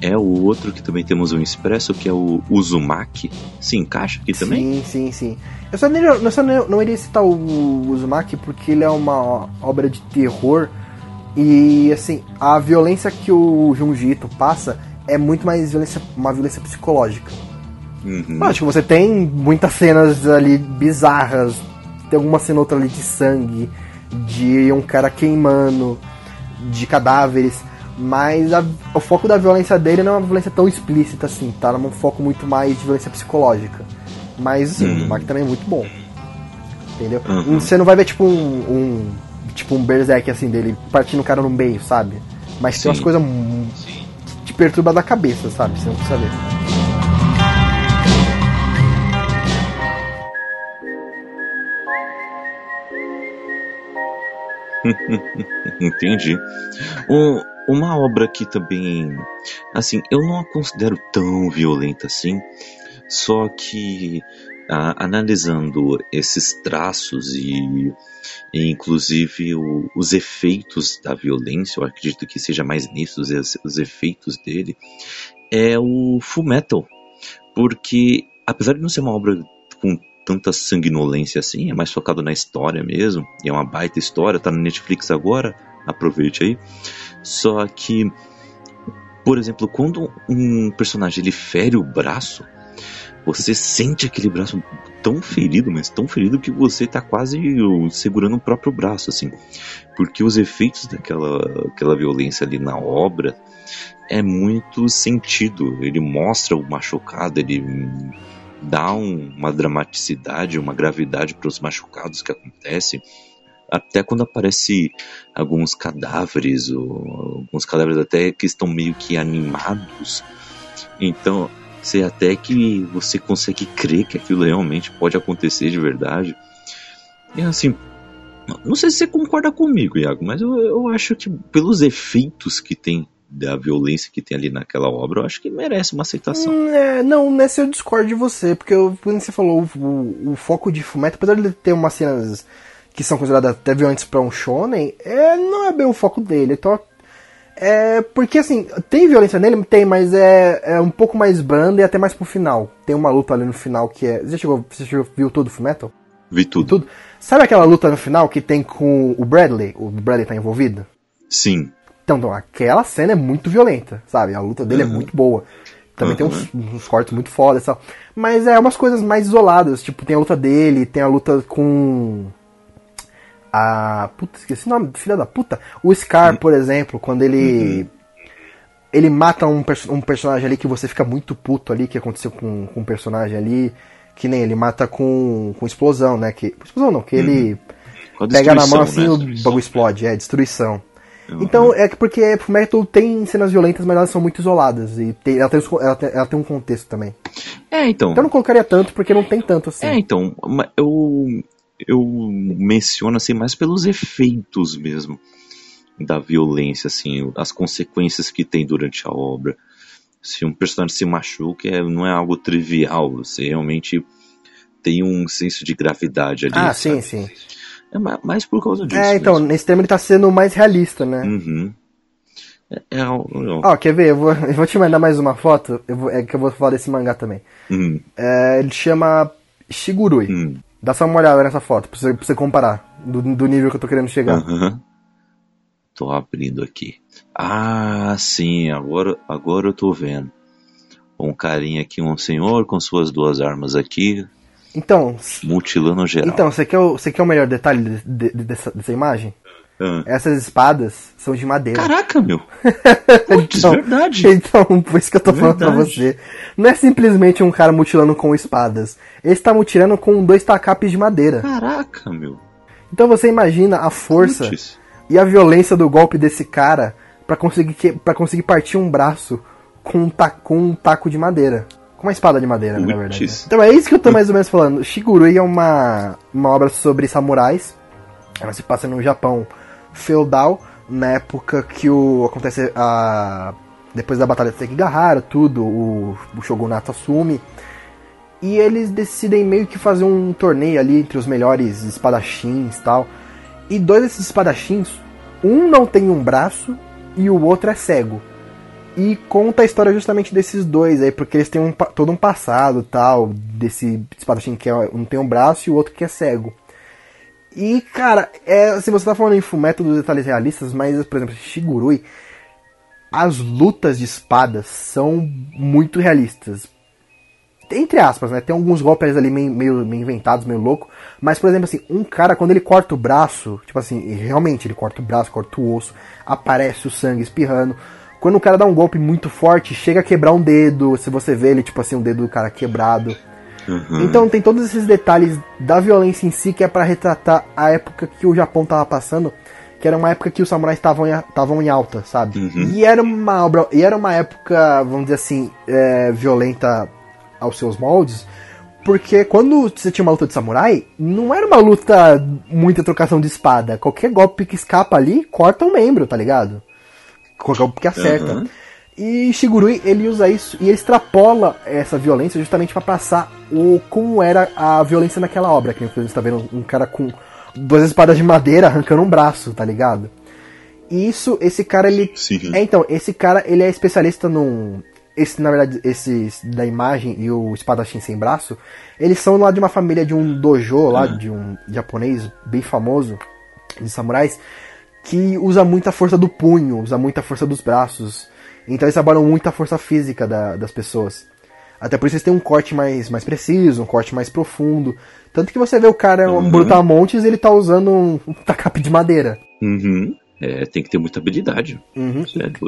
é o outro que também temos um expresso, que é o Uzumaki. Se encaixa aqui também? Sim, sim, sim. Eu só, nem, eu só não, não iria citar o Uzumaki porque ele é uma obra de terror e, assim, a violência que o Junji Ito passa é muito mais violência, uma violência psicológica. Uhum. Lógico, você tem muitas cenas ali bizarras, tem alguma cena outra ali de sangue, de um cara queimando, de cadáveres, mas a- o foco da violência dele não é uma violência tão explícita assim, tá? É um foco muito mais de violência psicológica. Mas assim, Hum. o Mark também é muito bom. Entendeu? Uhum. Você não vai ver tipo um, um- tipo um berserk assim dele partindo o cara no meio, sabe? Mas tem umas Sim. coisas que te perturba da cabeça, sabe? Você não precisa ver. Entendi. Um- uma obra que também, assim, eu não a considero tão violenta assim, só que ah, analisando esses traços e, e inclusive o- os efeitos da violência, eu acredito que seja mais nisso os, os efeitos dele, é o Full Metal, porque apesar de não ser uma obra com tanta sanguinolência assim, é mais focado na história mesmo, é uma baita história, tá na Netflix agora, aproveite aí. Só que, por exemplo, quando um personagem ele fere o braço, você sente aquele braço tão ferido, mas tão ferido que você tá quase segurando o próprio braço, assim. Porque os efeitos daquela aquela violência ali na obra é muito sentido. Ele mostra o machucado, ele dá um- uma dramaticidade, uma gravidade para os machucados que acontecem. Até quando aparece alguns cadáveres, ou alguns cadáveres até que estão meio que animados. Então, você até que você consegue crer que aquilo realmente pode acontecer de verdade. E assim, não sei se você concorda comigo, Iago, mas eu, eu acho que pelos efeitos que tem da violência que tem ali naquela obra, eu acho que merece uma aceitação. Hum, é, não, nessa eu discordo de você, porque eu, quando você falou o, o- o foco de Fullmetal, apesar de ele ter umas cenas que são consideradas até violentas pra um shonen, é, não é bem o foco dele. Então, é, porque assim, tem violência nele? Tem, mas é, é um pouco mais branda e até mais pro final. Tem uma luta ali no final que é... Você, chegou, você chegou, viu todo o Fullmetal? Vi tudo. Tudo? Sabe aquela luta no final que tem com o Bradley? O Bradley tá envolvido? Sim. Então, então, aquela cena é muito violenta, sabe? A luta dele Uhum. é muito boa. Também tem uns, Uhum. uns cortes muito fodas e tal. Mas é umas coisas mais isoladas. Tipo, tem a luta dele, tem a luta com. A. Puta, esqueci o nome, filha da puta. O Scar, por exemplo, quando ele. Ele mata um, um personagem ali que você fica muito puto ali, que aconteceu com, com um personagem ali. Que nem ele mata com, com explosão, né? Que, explosão não, que ele Com a pega na mão assim destruição, o né? bagulho explode, é, destruição. Uhum. Então, é que porque Fullmetal tem cenas violentas, mas elas são muito isoladas. E tem- ela, tem, ela, tem, ela tem um contexto também. É, então. Então eu não colocaria tanto, porque não tem tanto assim. É, então, eu, eu menciono assim mais pelos efeitos mesmo da violência, assim, as consequências que tem durante a obra. Se um personagem se machuca, é, não é algo trivial, você realmente tem um senso de gravidade ali. ah, sabe? sim, sim. É ma- mais por causa disso. É, então, mesmo. nesse termo ele tá sendo mais realista, né? Uhum. É, é, Ó, quer ver? Eu vou, eu vou te mandar mais uma foto, vou- é que eu vou falar desse mangá também. Hum, É, ele chama Shigurui. hum, Dá só uma olhada nessa foto, pra você, pra você comparar do, do nível que eu tô querendo chegar. aham. Tô abrindo aqui. Ah, sim, agora, agora eu tô vendo. Um carinha aqui, um senhor com suas duas armas aqui. Então. Mutilando geral. Então, você quer o, você quer o melhor detalhe de, de, dessa, dessa imagem? Ah. Essas espadas são de madeira. Caraca, meu! Putz, então, verdade. Então, por isso que eu tô verdade. falando pra você. Não é simplesmente um cara mutilando com espadas. Ele está mutilando com dois tacapes de madeira. Caraca, meu. Então você imagina a força Putz. e a violência do golpe desse cara para conseguir, pra conseguir partir um braço com um, ta, com um taco de madeira. Com uma espada de madeira, né, na verdade. Né? Então é isso que eu tô mais ou menos falando. Shigurui é uma, uma obra sobre samurais. Ela se passa no Japão feudal, na época que o acontece a depois da batalha de Sekigahara, tudo, o, o shogunato assume. E eles decidem meio que fazer um torneio ali entre os melhores espadachins e tal. E dois desses espadachins, um não tem um braço e o outro é cego. E conta a história justamente desses dois aí, porque eles têm um, todo um passado tal, desse espadachim que é, um tem um braço e o outro que é cego. E, cara, é, assim, você tá falando em Fumeto dos detalhes realistas, mas, por exemplo, Shigurui, as lutas de espadas são muito realistas. Entre aspas, né? Tem alguns golpes ali meio, meio, meio inventados, meio louco. Mas, por exemplo, assim, um cara, quando ele corta o braço, tipo assim, realmente ele corta o braço, corta o osso, aparece o sangue espirrando. Quando o cara dá um golpe muito forte, chega a quebrar um dedo. Se você vê ele, tipo assim, um dedo do cara quebrado. Uhum. Então tem todos esses detalhes da violência em si que é para retratar a época que o Japão tava passando, que era uma época que os samurais estavam em, em alta, sabe? Uhum. E era uma obra, e era uma época, vamos dizer assim, é, violenta aos seus moldes, porque quando você tinha uma luta de samurai, não era uma luta muita trocação de espada. Qualquer golpe que escapa ali corta um membro, tá ligado? Qualquer golpe que acerta. Uhum. E Shigurui, ele usa isso e ele extrapola essa violência justamente para passar o como era a violência naquela obra. Que você está vendo um cara com duas espadas de madeira arrancando um braço, tá ligado? E isso, esse cara, ele. Sim. É, então, esse cara, ele é especialista num. Esse, na verdade, esses da imagem e o espadachim sem braço, eles são lá de uma família de um dojo lá, uhum. de um japonês bem famoso, de samurais, que usa muita força do punho, usa muita força dos braços. Então eles trabalham muito a força física da, das pessoas. Até por isso eles têm um corte mais, mais preciso, um corte mais profundo. Tanto que você vê o cara uhum. brutamontes ele tá usando um, um tacape de madeira. Uhum. É, tem que ter muita habilidade. Uhum.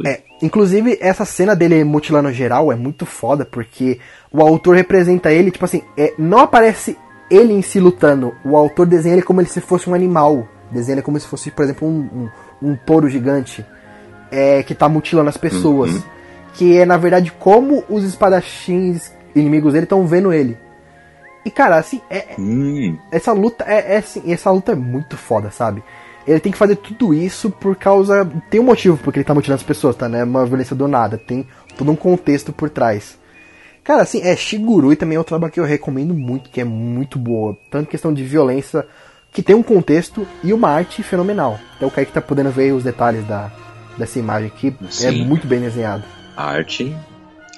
É, é, inclusive, essa cena dele mutilando geral é muito foda, porque o autor representa ele, tipo assim, é, não aparece ele em si lutando. O autor desenha ele como se fosse um animal. Desenha ele como se fosse, por exemplo, um, um, um touro gigante é, que tá mutilando as pessoas. Uhum. Que é, na verdade, como os espadachins inimigos dele estão vendo ele. E, cara, assim, é, uhum. essa luta é, é assim, essa luta é muito foda, sabe? Ele tem que fazer tudo isso por causa. Tem um motivo porque ele tá mutilando as pessoas, tá? Não é uma violência do nada. Tem todo um contexto por trás. Cara, assim, é Shigurui também é outra obra que eu recomendo muito, que é muito boa. Tanto questão de violência, que tem um contexto e uma arte fenomenal. Então o Kaique tá podendo ver os detalhes da, dessa imagem aqui. É Sim. É muito bem desenhado. A arte,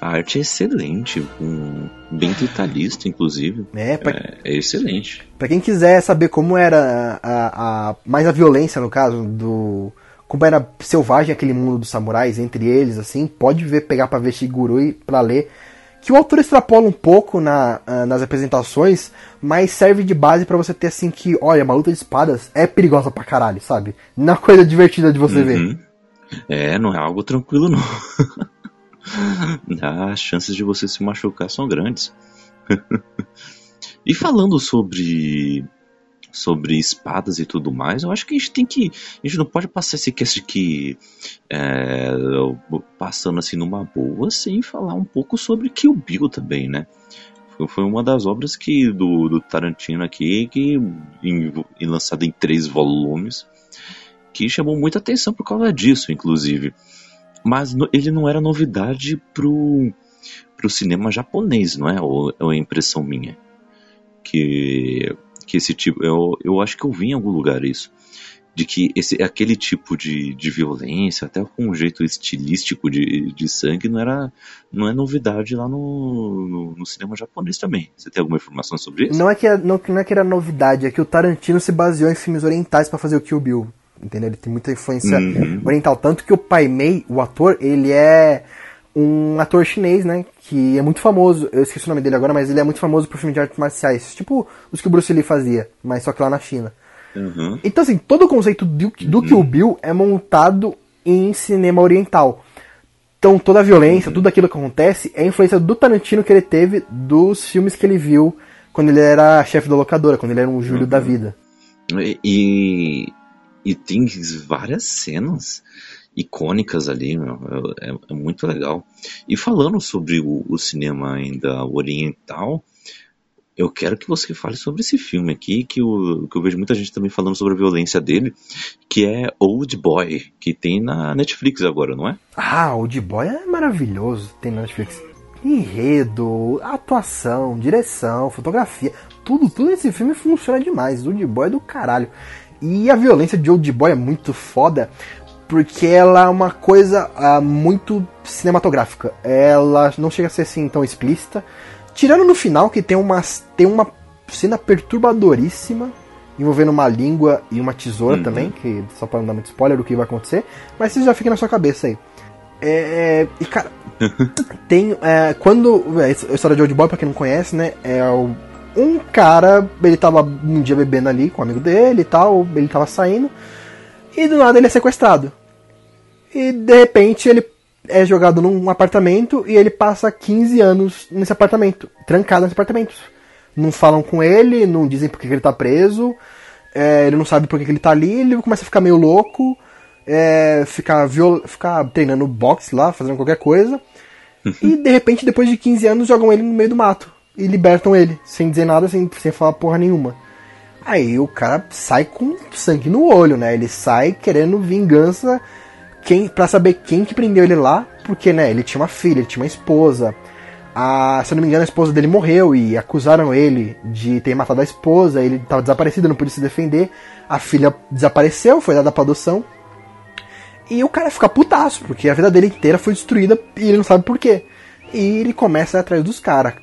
a arte é excelente, um, bem detalhista, inclusive. É, pra, é, é excelente. Para quem quiser saber como era a, a, mais a violência, no caso, do. Como era selvagem aquele mundo dos samurais, entre eles, assim, pode ver, pegar pra ver Shigurui pra ler. Que o autor extrapola um pouco na, uh, nas apresentações, mas serve de base para você ter assim que, olha, uma luta de espadas é perigosa pra caralho, sabe? Não é uma coisa divertida de você uhum. ver. É, não é algo tranquilo não. As chances de você se machucar são grandes. e falando sobre sobre espadas e tudo mais, eu acho que a gente tem que. A gente não pode passar esse cast aqui é, passando assim numa boa sem falar um pouco sobre Kill Bill também, né? Foi uma das obras que do, do Tarantino aqui, que em, lançado em três volumes, que chamou muita atenção por causa disso, inclusive. Mas no, ele não era novidade pro, pro cinema japonês, não é? Ou, ou é impressão minha? Que, que esse tipo. Eu, eu acho que eu vi em algum lugar isso. De que esse, aquele tipo de, de violência, até com um jeito estilístico de, de sangue, não era não é novidade lá no, no, no cinema japonês também. Você tem alguma informação sobre isso? Não é que, não, não é que era novidade, é que o Tarantino se baseou em filmes orientais para fazer o Kill Bill. Entendeu? Ele tem muita influência uhum. oriental. Tanto que o Pai Mei, o ator, ele é um ator chinês, né? Que é muito famoso. Eu esqueci o nome dele agora, mas ele é muito famoso por filmes de artes marciais. Tipo os que o Bruce Lee fazia, mas só que lá na China. Uhum. Então, assim, todo o conceito do, do uhum. Kill Bill é montado em cinema oriental. Então, toda a violência, uhum. tudo aquilo que acontece é influência do Tarantino que ele teve dos filmes que ele viu quando ele era chefe da locadora, quando ele era um Júlio uhum. da vida. E, e tem várias cenas icônicas ali, meu, é, é, muito legal. E falando sobre o, o, cinema ainda oriental, eu quero que você fale sobre esse filme aqui, que eu, que eu vejo muita gente também falando sobre a violência dele, que é Old Boy, que tem na Netflix agora, não é? Ah, Old Boy é maravilhoso, tem na Netflix. Enredo, atuação, direção, fotografia, tudo, tudo nesse filme funciona demais. Old Boy é do caralho. E a violência de Old Boy é muito foda, porque ela é uma coisa uh, muito cinematográfica. Ela não chega a ser assim tão explícita. Tirando no final, que tem uma, tem uma cena perturbadoríssima envolvendo uma língua e uma tesoura uhum. também, que só para não dar muito spoiler do que vai acontecer, mas isso já fica na sua cabeça aí. É, é e cara, tem. É, quando. É, a história de Old Boy, pra quem não conhece, né? É um cara, ele tava um dia bebendo ali com um amigo dele e tal, ele tava saindo. E do nada ele é sequestrado. E de repente ele é jogado num apartamento e ele passa 15 anos nesse apartamento, trancado nesse apartamento. Não falam com ele, não dizem por que ele tá preso, é, ele não sabe por que ele tá ali, ele começa a ficar meio louco, é, ficar, viol... ficar treinando boxe lá, fazendo qualquer coisa. e de repente, depois de 15 anos, jogam ele no meio do mato e libertam ele, sem dizer nada, sem, sem falar porra nenhuma. Aí o cara sai com sangue no olho, né? Ele sai querendo vingança quem para saber quem que prendeu ele lá, porque né, ele tinha uma filha, ele tinha uma esposa. A, se eu não me engano, a esposa dele morreu e acusaram ele de ter matado a esposa, ele estava desaparecido, não podia se defender. A filha desapareceu, foi dada para adoção. E o cara fica putaço, porque a vida dele inteira foi destruída e ele não sabe por quê. E ele começa a atrás dos caras.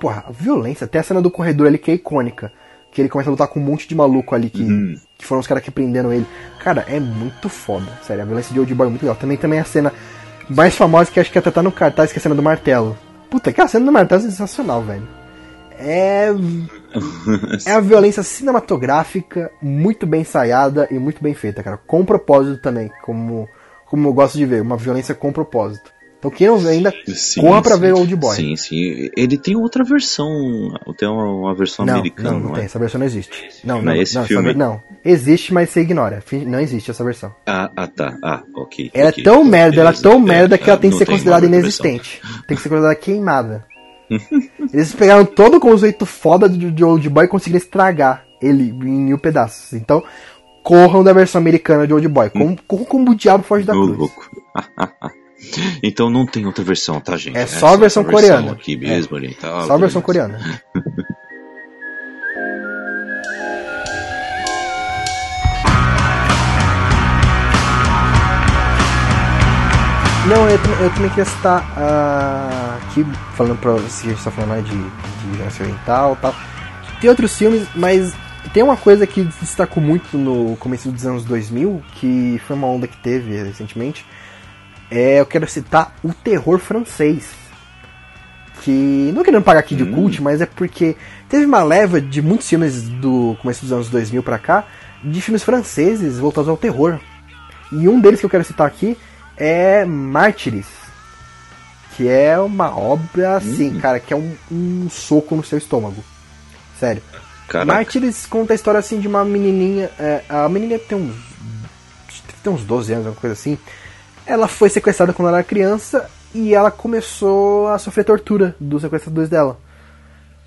Porra, a violência, até a cena do corredor ali que é icônica que ele começa a lutar com um monte de maluco ali que, uhum. que foram os caras que prenderam ele. Cara, é muito foda. Sério, a violência de Old Boy é muito legal. Também também a cena mais famosa que acho que até tá no cartaz, que é a cena do martelo. Puta, aquela cena do martelo é sensacional, velho. É. é a violência cinematográfica muito bem ensaiada e muito bem feita, cara. Com propósito também, como, como eu gosto de ver. Uma violência com propósito. Então quem não vê ainda, sim, corra pra sim. ver Old Boy. Sim, sim. Ele tem outra versão. Tem uma, uma versão não, americana. Não, não, não tem. É? Essa versão não existe. Não, não, não, esse não, filme... não. Existe, mas você ignora. Não existe essa versão. Ah, ah tá. Ah, ok. Ela okay, é tão merda, ela é tão merda que ela tem que ser considerada inexistente. Tem que ser considerada queimada. Eles pegaram todo o conceito foda de Old Boy e conseguiram estragar ele em mil pedaços. Então, corram da versão americana de Old Boy. Corram como, como o diabo foge da cruz. Louco. Então não tem outra versão, tá, gente? É só a versão coreana. aqui mesmo, é. oriental. Só a versão coreana. Não, eu, eu, também queria citar uh, aqui, falando pra se a gente tá falando né, de, de oriental e tal. Tem outros filmes, mas tem uma coisa que destacou muito no começo dos anos 2000, que foi uma onda que teve recentemente, é, eu quero citar o terror francês. Que, não querendo pagar aqui de hum. cult, mas é porque teve uma leva de muitos filmes do começo dos anos 2000 pra cá, de filmes franceses voltados ao terror. E um deles que eu quero citar aqui é Mártires. Que é uma obra assim, hum. cara, que é um, um, soco no seu estômago. Sério. Caraca. Mártires conta a história assim de uma menininha. É, a menininha tem uns. tem uns 12 anos, alguma coisa assim. Ela foi sequestrada quando ela era criança e ela começou a sofrer tortura dos sequestradores dela.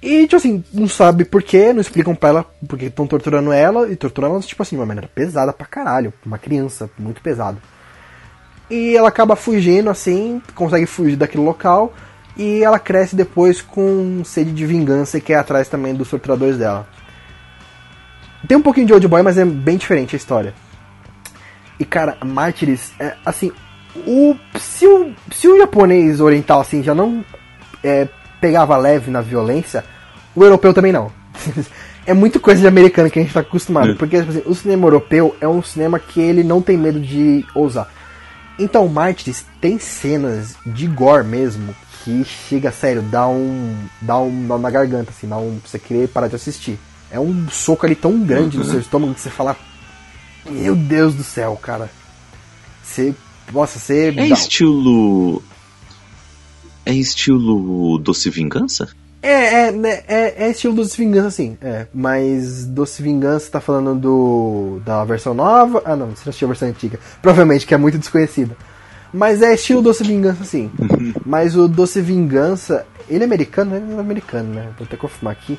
E, tipo assim, não sabe porquê, não explicam pra ela porque estão torturando ela, e torturando ela, tipo assim, de uma maneira pesada pra caralho. Uma criança, muito pesado. E ela acaba fugindo, assim, consegue fugir daquele local, e ela cresce depois com sede de vingança e quer atrás também dos torturadores dela. Tem um pouquinho de Old Boy, mas é bem diferente a história. E, cara, Mártires, é, assim, o, se, o, se o japonês oriental assim já não é, pegava leve na violência, o europeu também não. é muito coisa de americano que a gente tá acostumado. Porque tipo assim, o cinema europeu é um cinema que ele não tem medo de ousar. Então, o Mártires tem cenas de gore mesmo que chega, sério, dá um. dá um nó na garganta, assim, dá um. você querer parar de assistir. É um soco ali tão grande Uhum. no seu estômago que você fala. Meu Deus do céu, cara. Você. Nossa, você. É estilo. É estilo Doce Vingança? É, é, né, é, é estilo Doce Vingança, sim. É, mas Doce Vingança tá falando do da versão nova. Ah, não, você não assistiu a versão antiga. Provavelmente, que é muito desconhecida. Mas é estilo Doce Vingança, sim. mas o Doce Vingança, ele é americano? Ele não é americano, né? Vou até confirmar aqui.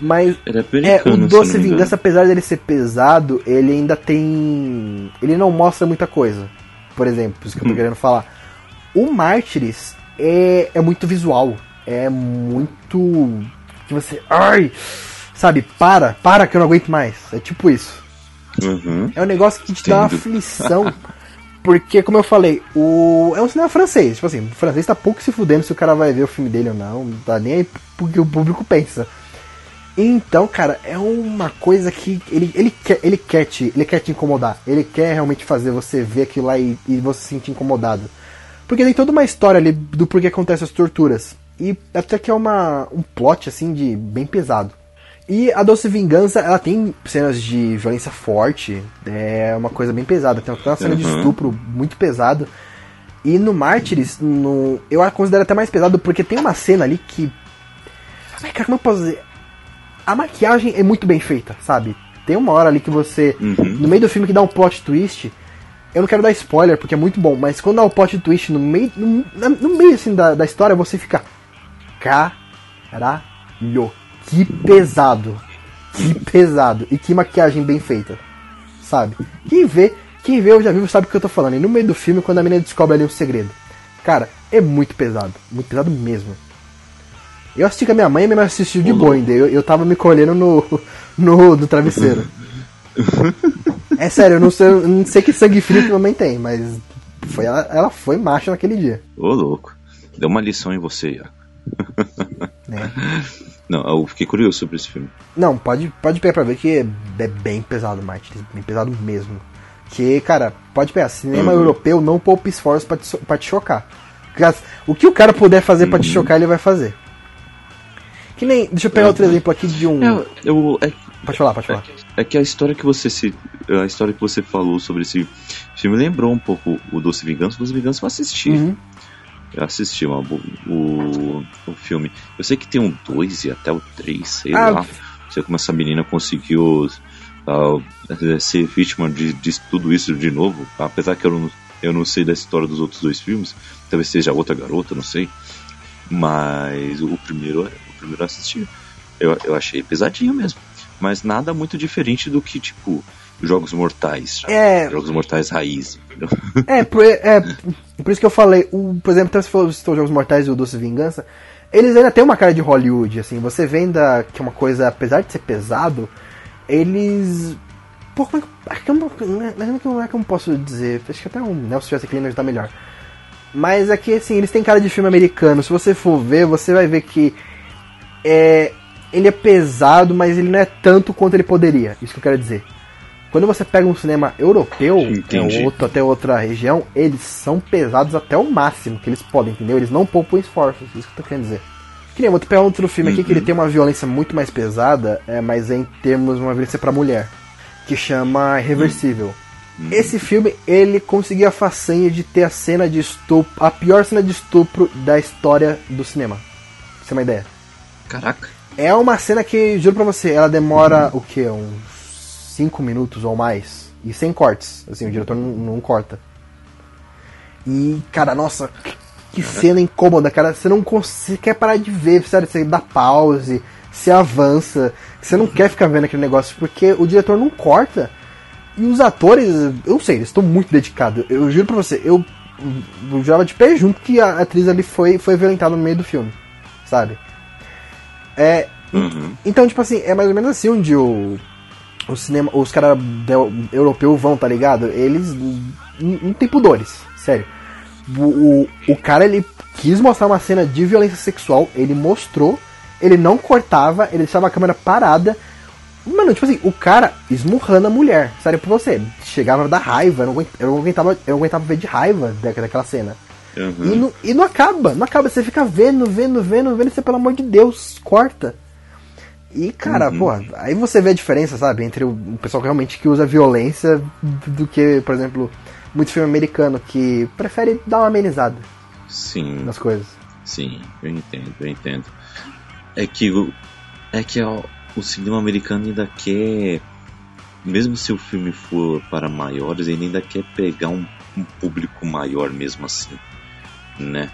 Mas Ele é é, o Doce. Vingança, apesar dele ser pesado, ele ainda tem. Ele não mostra muita coisa. Por exemplo, isso que eu tô querendo falar. O Mártires é, é muito visual. É muito. Que você. Ai! Sabe, para, para que eu não aguento mais. É tipo isso. Uhum. É um negócio que te dá uma Entendo. aflição. Porque, como eu falei, o é um cinema francês. Tipo assim, o francês tá pouco se fudendo se o cara vai ver o filme dele ou não. Não tá nem aí porque o público pensa. Então, cara, é uma coisa que ele, ele, quer, ele, quer te, ele quer te incomodar. Ele quer realmente fazer você ver aquilo lá e, e você se sentir incomodado. Porque tem toda uma história ali do porquê acontecem as torturas. E até que é uma, um plot, assim, de bem pesado. E a Doce Vingança, ela tem cenas de violência forte. É uma coisa bem pesada. Tem uma cena de Uhum. estupro muito pesado. E no Mártires, no, eu a considero até mais pesado porque tem uma cena ali que. Ai, cara, como eu posso dizer? A maquiagem é muito bem feita, sabe? Tem uma hora ali que você. Uhum. No meio do filme que dá um plot twist. Eu não quero dar spoiler porque é muito bom, mas quando dá o plot twist no meio. No, no meio assim da, da história, você fica. Caralho. Que pesado. Que pesado. E que maquiagem bem feita. Sabe? Quem vê, quem vê eu já viu sabe o que eu tô falando. E no meio do filme, quando a menina descobre ali um segredo. Cara, é muito pesado. Muito pesado mesmo. Eu assisti com a minha mãe e minha mãe assistiu de boa ainda. Eu, eu tava me colhendo no, no, no travesseiro. é sério, eu não sei, eu não sei que sangue frio que minha mãe tem, mas foi, ela, ela foi macho naquele dia. Ô, louco. Deu uma lição em você. Né? Não, eu fiquei curioso sobre esse filme. Não, pode, pode pegar pra ver que é, é bem pesado, Martin. Bem pesado mesmo. Que, cara, pode pegar. Cinema Uhum. europeu não poupa esforço pra te, pra te chocar. O que o cara puder fazer pra te Uhum. chocar, ele vai fazer. Que nem. Deixa eu pegar outro exemplo aqui de um. É, eu, é, Pode falar, pode falar. é que a história que você se, a história que você falou sobre esse filme lembrou um pouco o Doce Vingança. O Doce Vingança eu assisti. Uhum. Eu assisti uma, o, o filme. Eu sei que tem um 2 e até o 3, sei Ah, lá. Não sei como essa menina conseguiu ah, ser vítima de, de tudo isso de novo. Apesar que eu não, eu não sei da história dos outros dois filmes. Talvez seja outra garota, não sei. Mas o primeiro, o primeiro eu assisti. Eu, eu achei pesadinho mesmo. Mas nada muito diferente do que, tipo, Jogos Mortais. É. Jogos Mortais raiz. É, por, é, por isso que eu falei, o, por exemplo, você falou citou os Jogos Mortais e o Doce Vingança, eles ainda têm uma cara de Hollywood, assim, você vê ainda que é uma coisa, apesar de ser pesado, eles. Pô, como é que. como- é como é que eu posso dizer? Acho que até o Nelson aqui ele tá melhor. Mas é que assim, eles têm cara de filme americano. Se você for ver, você vai ver que é, ele é pesado, mas ele não é tanto quanto ele poderia. Isso que eu quero dizer. Quando você pega um cinema europeu, é outro, até outra região, eles são pesados até o máximo que eles podem, entendeu? Eles não poupam esforços, isso que eu tô querendo dizer. Que nem, vou pegar outro filme aqui que ele tem uma violência muito mais pesada, é, mas é em termos de uma violência pra mulher, que chama Irreversível. Esse filme, ele conseguiu a façanha de ter a cena de estupro, a pior cena de estupro da história do cinema. Pra você ter uma ideia. Caraca. É uma cena que, juro pra você, ela demora o que? Uns 5 minutos ou mais. E sem cortes. Assim, o diretor não, não corta. E, cara, nossa, que cena incômoda, cara. Você não consegue, quer parar de ver, sério, você dá pause, você avança. Você não quer ficar vendo aquele negócio, porque o diretor não corta. E os atores, eu sei, eles estão muito dedicados. Eu juro pra você, eu, eu jurava de pé junto que a atriz ali foi, foi violentada no meio do filme, sabe? É, Uhum. então, tipo assim, é mais ou menos assim onde o, o cinema, os caras europeus vão, tá ligado? Eles não tem pudores, sério. O, o, o cara, ele quis mostrar uma cena de violência sexual, ele mostrou, ele não cortava, ele deixava a câmera parada, Mano, tipo assim, o cara esmurrando a mulher. Sério pra você. Chegava da raiva, eu não aguentava, eu não aguentava ver de raiva daquela cena. Uhum. E, não, e não acaba, não acaba. Você fica vendo, vendo, vendo, vendo, e você, pelo amor de Deus, corta. E, cara, uhum. pô, aí você vê a diferença, sabe, entre o, o pessoal que realmente que usa violência do que, por exemplo, muito filme americano que prefere dar uma amenizada. Sim. Nas coisas. Sim, eu entendo, eu entendo. É que o, é que ó, o cinema americano ainda quer, mesmo se o filme for para maiores, ele ainda quer pegar um, um público maior mesmo assim, né?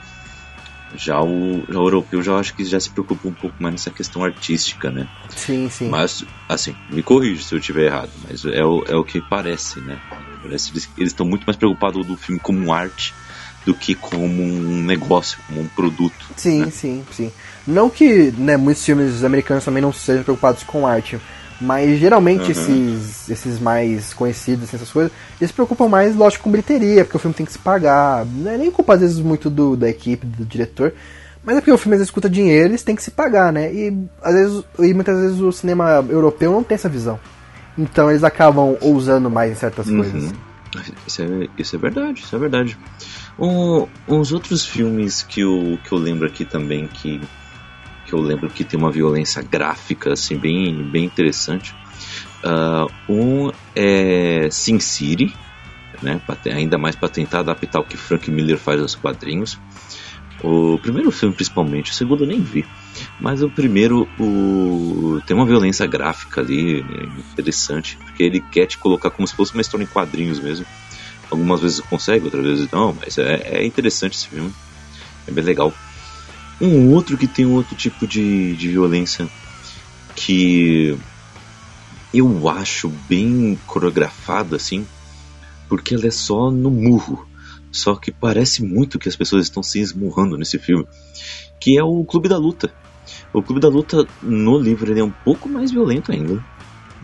Já o, já o europeu já acho que já se preocupa um pouco mais nessa questão artística, né? Sim, sim. Mas, assim, me corrija se eu estiver errado, mas é o, é o que parece, né? Parece que eles estão muito mais preocupados do filme como arte do que como um negócio, como um produto. Sim, né? sim, sim. Não que né, muitos filmes americanos também não sejam preocupados com arte, mas geralmente uhum. esses, esses mais conhecidos, assim, essas coisas, eles se preocupam mais, lógico, com bilheteria, porque o filme tem que se pagar. Não é nem culpa, às vezes, muito do, da equipe, do diretor. Mas é porque o filme às vezes escuta dinheiro, eles têm que se pagar, né? E às vezes e muitas vezes o cinema europeu não tem essa visão. Então eles acabam ousando mais em certas uhum. coisas. Isso é, isso é verdade, isso é verdade. Um, uns outros filmes que eu, que eu lembro aqui também que que eu lembro que tem uma violência gráfica assim bem, bem interessante. Uh, um é Sin City, né, ainda mais para tentar adaptar o que Frank Miller faz aos quadrinhos. O primeiro filme, principalmente, o segundo eu nem vi. Mas o primeiro o... tem uma violência gráfica ali interessante, porque ele quer te colocar como se fosse uma história em quadrinhos mesmo. Algumas vezes consegue, outras vezes não, mas é, é interessante esse filme. É bem legal. Um outro que tem outro tipo de, de violência que eu acho bem coreografado assim, porque ela é só no murro. Só que parece muito que as pessoas estão se esmurrando nesse filme, que é o Clube da Luta. O Clube da Luta no livro ele é um pouco mais violento ainda.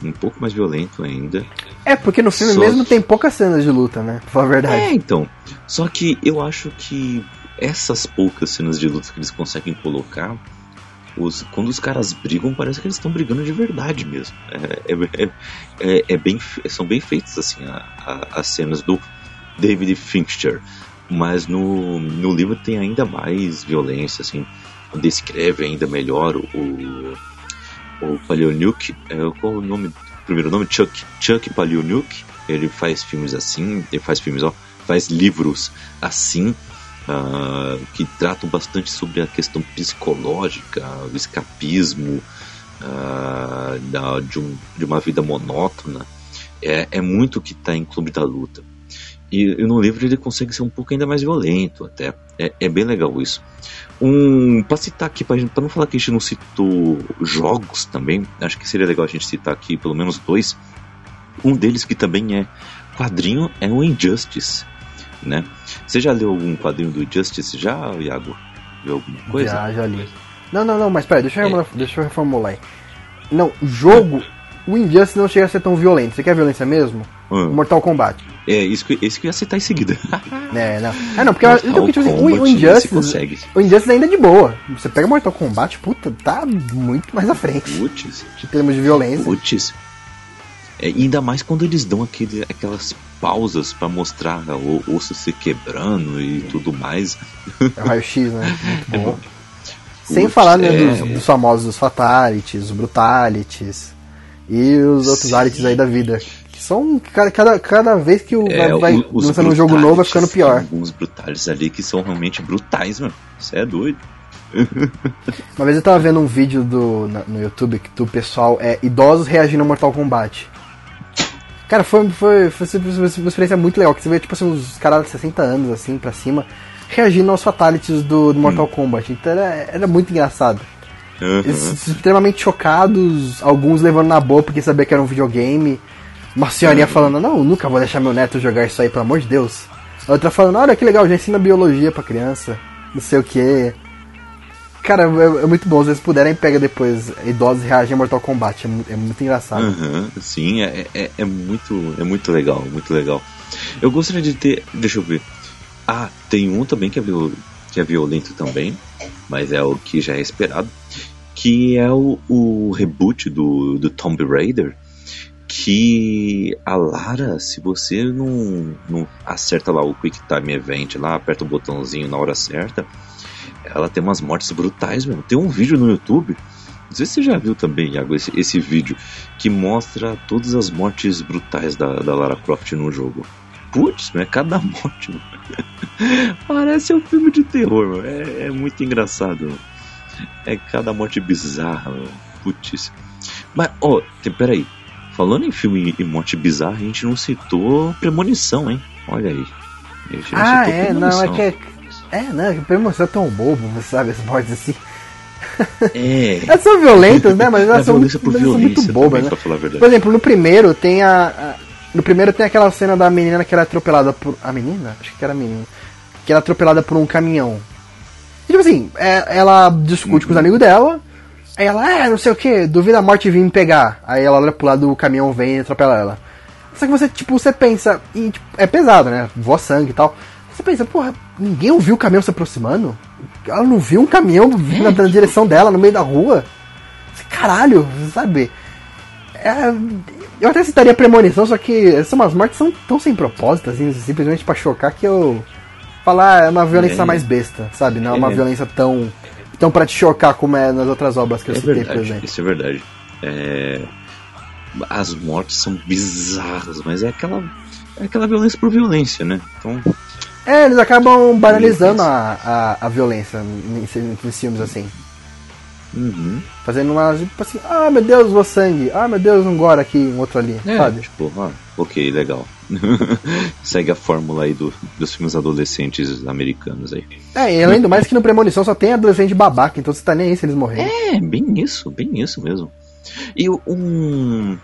Um pouco mais violento ainda. É, porque no filme Só mesmo que... tem poucas cenas de luta, né? Pra falar a verdade. É, então. Só que eu acho que essas poucas cenas de luta que eles conseguem colocar, os, quando os caras brigam, parece que eles estão brigando de verdade mesmo. É, é, é, é, é bem, são bem feitas assim a, a, as cenas do David Fincher, mas no, no livro tem ainda mais violência, assim, descreve ainda melhor o, o Paleoniuk, é, qual o nome, primeiro nome? Chuck, Chuck Paleoniuk, ele faz filmes assim, ele faz filmes, ó, faz livros assim, uh, que tratam bastante sobre a questão psicológica, o escapismo uh, da, de, um, de, uma vida monótona. É, é muito o que está em Clube da Luta. E, e, no livro ele consegue ser um pouco ainda mais violento, até. É, é bem legal isso. Um, para citar aqui, para não falar que a gente não citou jogos também, acho que seria legal a gente citar aqui pelo menos dois. Um deles que também é quadrinho é o Injustice né? Você já leu algum quadrinho do Justice já, Iago? Viu alguma coisa? Já, já li. Não, não, não, mas peraí, deixa eu, é. deixa eu reformular aí. Não, jogo, o Injustice não chega a ser tão violento. Você quer violência mesmo? Hum. Mortal Kombat. É, isso que, isso que eu ia citar em seguida. é, não. Ah, não, porque Mortal eu, tipo, assim, o, Injustice. O Injustice ainda é de boa. Você pega Mortal Kombat, puta, tá muito mais à frente. Putz. Em termos de violência. Putz. É, ainda mais quando eles dão aquele, aquelas pausas para mostrar o osso se quebrando e tudo mais. É o raio-x, né? Muito é bom. É, Sem falar né, é, dos, dos, famosos Fatalities, os Brutalities e os outros Alities aí da vida. Que são cada, cada, vez que o, é, vai, lançando um jogo novo vai ficando pior. Alguns Brutalities ali que são realmente brutais, mano. Você é doido. Uma vez eu tava vendo um vídeo do, no YouTube do pessoal é, idosos reagindo ao Mortal Kombat. Cara, foi, foi, foi, uma experiência muito legal, que você vê, tipo assim, uns caras de 60 anos, assim, pra cima, reagindo aos fatalities do, do Mortal hum. Kombat. Então era, era muito engraçado. Uhum. Eles extremamente chocados, alguns levando na boa porque sabia que era um videogame. Uma senhorinha uhum. falando, não, nunca vou deixar meu neto jogar isso aí, pelo amor de Deus. A outra falando, olha que legal, já ensina biologia pra criança, não sei o que. Cara, é, é, muito bom. Se vocês puderem, pega depois idosos reagem a Mortal Kombat. É, é muito engraçado. Uhum, sim, é, é, é, muito, é muito legal, muito legal. Eu gostaria de ter. Deixa eu ver. Ah, tem um também que é, viol, que é violento também, mas é o que já é esperado. que é o, o reboot do, do Tomb Raider, que a Lara, se você não, não acerta lá o Quick Time Event, lá aperta o botãozinho na hora certa, ela tem umas mortes brutais mesmo. Tem um vídeo no YouTube, não sei se você já viu também, Iago, esse, esse vídeo, que mostra todas as mortes brutais da, da Lara Croft no jogo. Putz, é cada morte, mano. Parece um filme de terror, mano. É, é muito engraçado. Mano. É cada morte bizarra, mano. Putz. Mas, ó, oh, peraí. Falando em filme e morte bizarra, a gente não citou Premonição, hein? Olha aí. Ah, é, não, é que é. É, não, que Premonição é tão bobo, sabe? As mortes assim. É. elas são violentas, né? Mas elas, é são, por elas são muito bobas, né? pra. Por exemplo, no primeiro tem a, a. No primeiro tem aquela cena da menina que era atropelada por. A menina? Acho que era a menina. Que era atropelada por um caminhão. E, tipo assim, é- ela discute com os amigos dela. Aí ela, é, não sei o que, duvida a morte vir me pegar. Aí ela olha pro lado do caminhão, vem e atropela ela. Só que você, tipo, você pensa, e tipo, é pesado, né? Voa sangue e tal. Você pensa, porra, ninguém ouviu o caminhão se aproximando? Ela não viu um caminhão vindo na direção dela, no meio da rua? Caralho, sabe? É, eu até citaria premonição, só que essas umas mortes são tão sem propósito, assim, simplesmente pra chocar que eu. Falar é uma violência É. mais besta, sabe? Não é uma É. violência tão. tão pra te chocar como é nas outras obras que eu É citei, por verdade, exemplo. isso é verdade. É, As mortes são bizarras, mas é aquela, é aquela violência por violência, né? Então, É, eles acabam banalizando a, a, a violência em, em filmes assim. uhum. Fazendo uma, tipo assim, ah meu Deus, vou sangue, ah meu Deus, um gore aqui, um outro ali, é, sabe? tipo, ah, ok, legal. Segue a fórmula aí do, dos filmes adolescentes americanos aí. É, e além do mais que no Premonição só tem adolescente babaca, então você tá nem aí se eles morrerem. É, bem isso, bem isso mesmo. E um.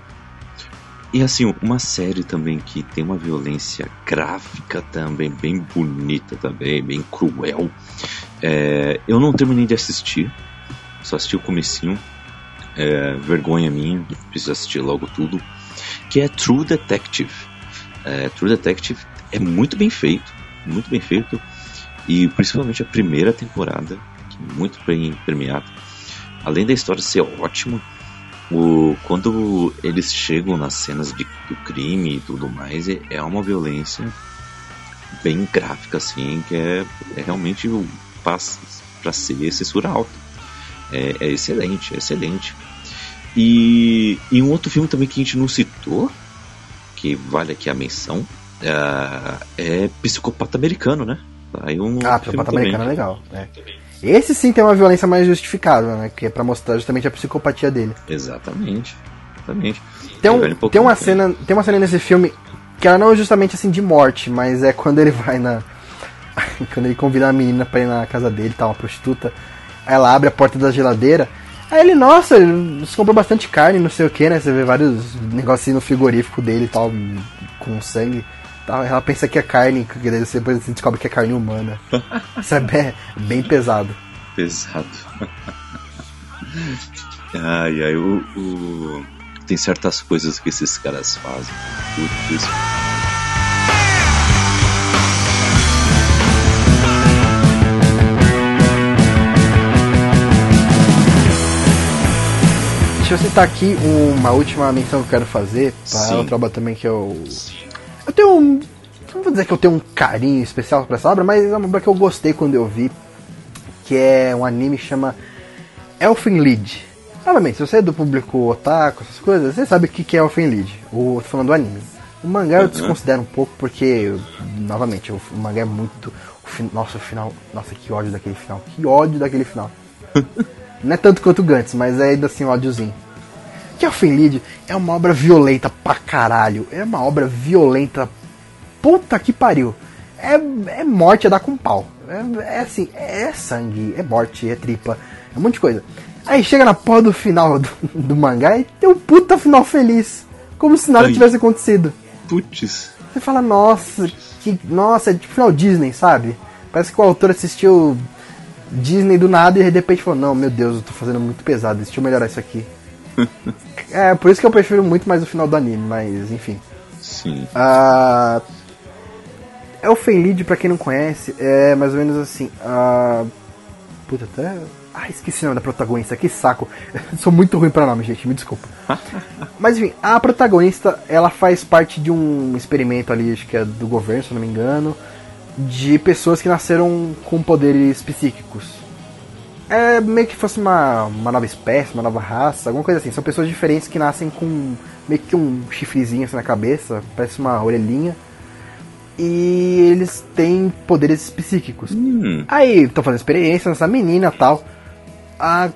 E assim, uma série também que tem uma violência gráfica também, bem bonita também, bem cruel. É, eu não terminei de assistir, só assisti o comecinho. É, vergonha minha, preciso assistir logo tudo. Que é True Detective. É, True Detective é muito bem feito, muito bem feito. E principalmente a primeira temporada, é muito bem premiada. Além da história ser ótima, o, quando eles chegam nas cenas de, do crime e tudo mais, é, é uma violência bem gráfica, assim, que é, é realmente o para ser censura alta. É, é excelente, é excelente. E, e um outro filme também que a gente não citou, que vale aqui a menção, é, é Psicopata Americano, né? Aí um Ah, Psicopata. Americano é legal. é. Esse sim tem uma violência mais justificável, né? Que é pra mostrar justamente a psicopatia dele. Exatamente. Exatamente. Tem, um- pouquinho tem uma cena, tem uma cena nesse filme que ela não é justamente assim de morte, mas é quando ele vai na quando ele convida a menina pra ir na casa dele, tá uma prostituta. Aí ela abre a porta da geladeira. Aí ele, nossa, você comprou bastante carne, não sei o que, né? Você vê vários negocinhos no frigorífico dele e tal, com sangue. Tal. Ela pensa que é carne, que depois você descobre que é carne humana. Isso é bem, bem pesado. Pesado. ai, ai, o, o- Tem certas coisas que esses caras fazem. Putz. Deixa eu citar aqui uma última menção que eu quero fazer para Sim. outra obra também que eu. Eu tenho um. Não vou dizer que eu tenho um carinho especial pra essa obra, mas é uma obra que eu gostei quando eu vi. Que é um anime que chama Elfen Lied. Novamente, se você é do público otaku, essas coisas, você sabe o que é Elfen Lied. O, tô falando do anime. O mangá eu Uhum. desconsidero um pouco porque, novamente, o, o mangá é muito. O fin, nossa, o final. Nossa, que ódio daquele final. Que ódio daquele final. Não é tanto quanto o Gantz, mas é ainda assim um ódiozinho. Que Elfen Lied é uma obra violenta pra caralho. É uma obra violenta. Puta que pariu. É, é morte, é dar com pau. É, é assim, é sangue, é morte, é tripa, é um monte de coisa. Aí chega na porra do final do, do mangá e tem um puta final feliz. Como se nada Ai. tivesse acontecido. Putz. Você fala, nossa, que. Nossa, é tipo final Disney, sabe? Parece que o autor assistiu Disney do nada e de repente falou, não, meu Deus, eu tô fazendo muito pesado, deixa eu melhorar isso aqui. é, por isso que eu prefiro muito mais o final do anime, mas enfim. Sim. Ah, Elfen Lied, pra quem não conhece, é mais ou menos assim. ah, puta, até Ah, esqueci o nome da protagonista, que saco. Sou muito ruim pra nome, gente, me desculpa. Mas enfim, a protagonista, ela faz parte de um experimento ali, acho que é do governo, se não me engano, de pessoas que nasceram com poderes psíquicos. É meio que fosse uma, uma nova espécie, uma nova raça, alguma coisa assim. São pessoas diferentes que nascem com meio que um chifrezinho assim na cabeça, parece uma orelhinha. E eles têm poderes psíquicos. Hum, Aí, tô fazendo experiência nessa menina e tal. A,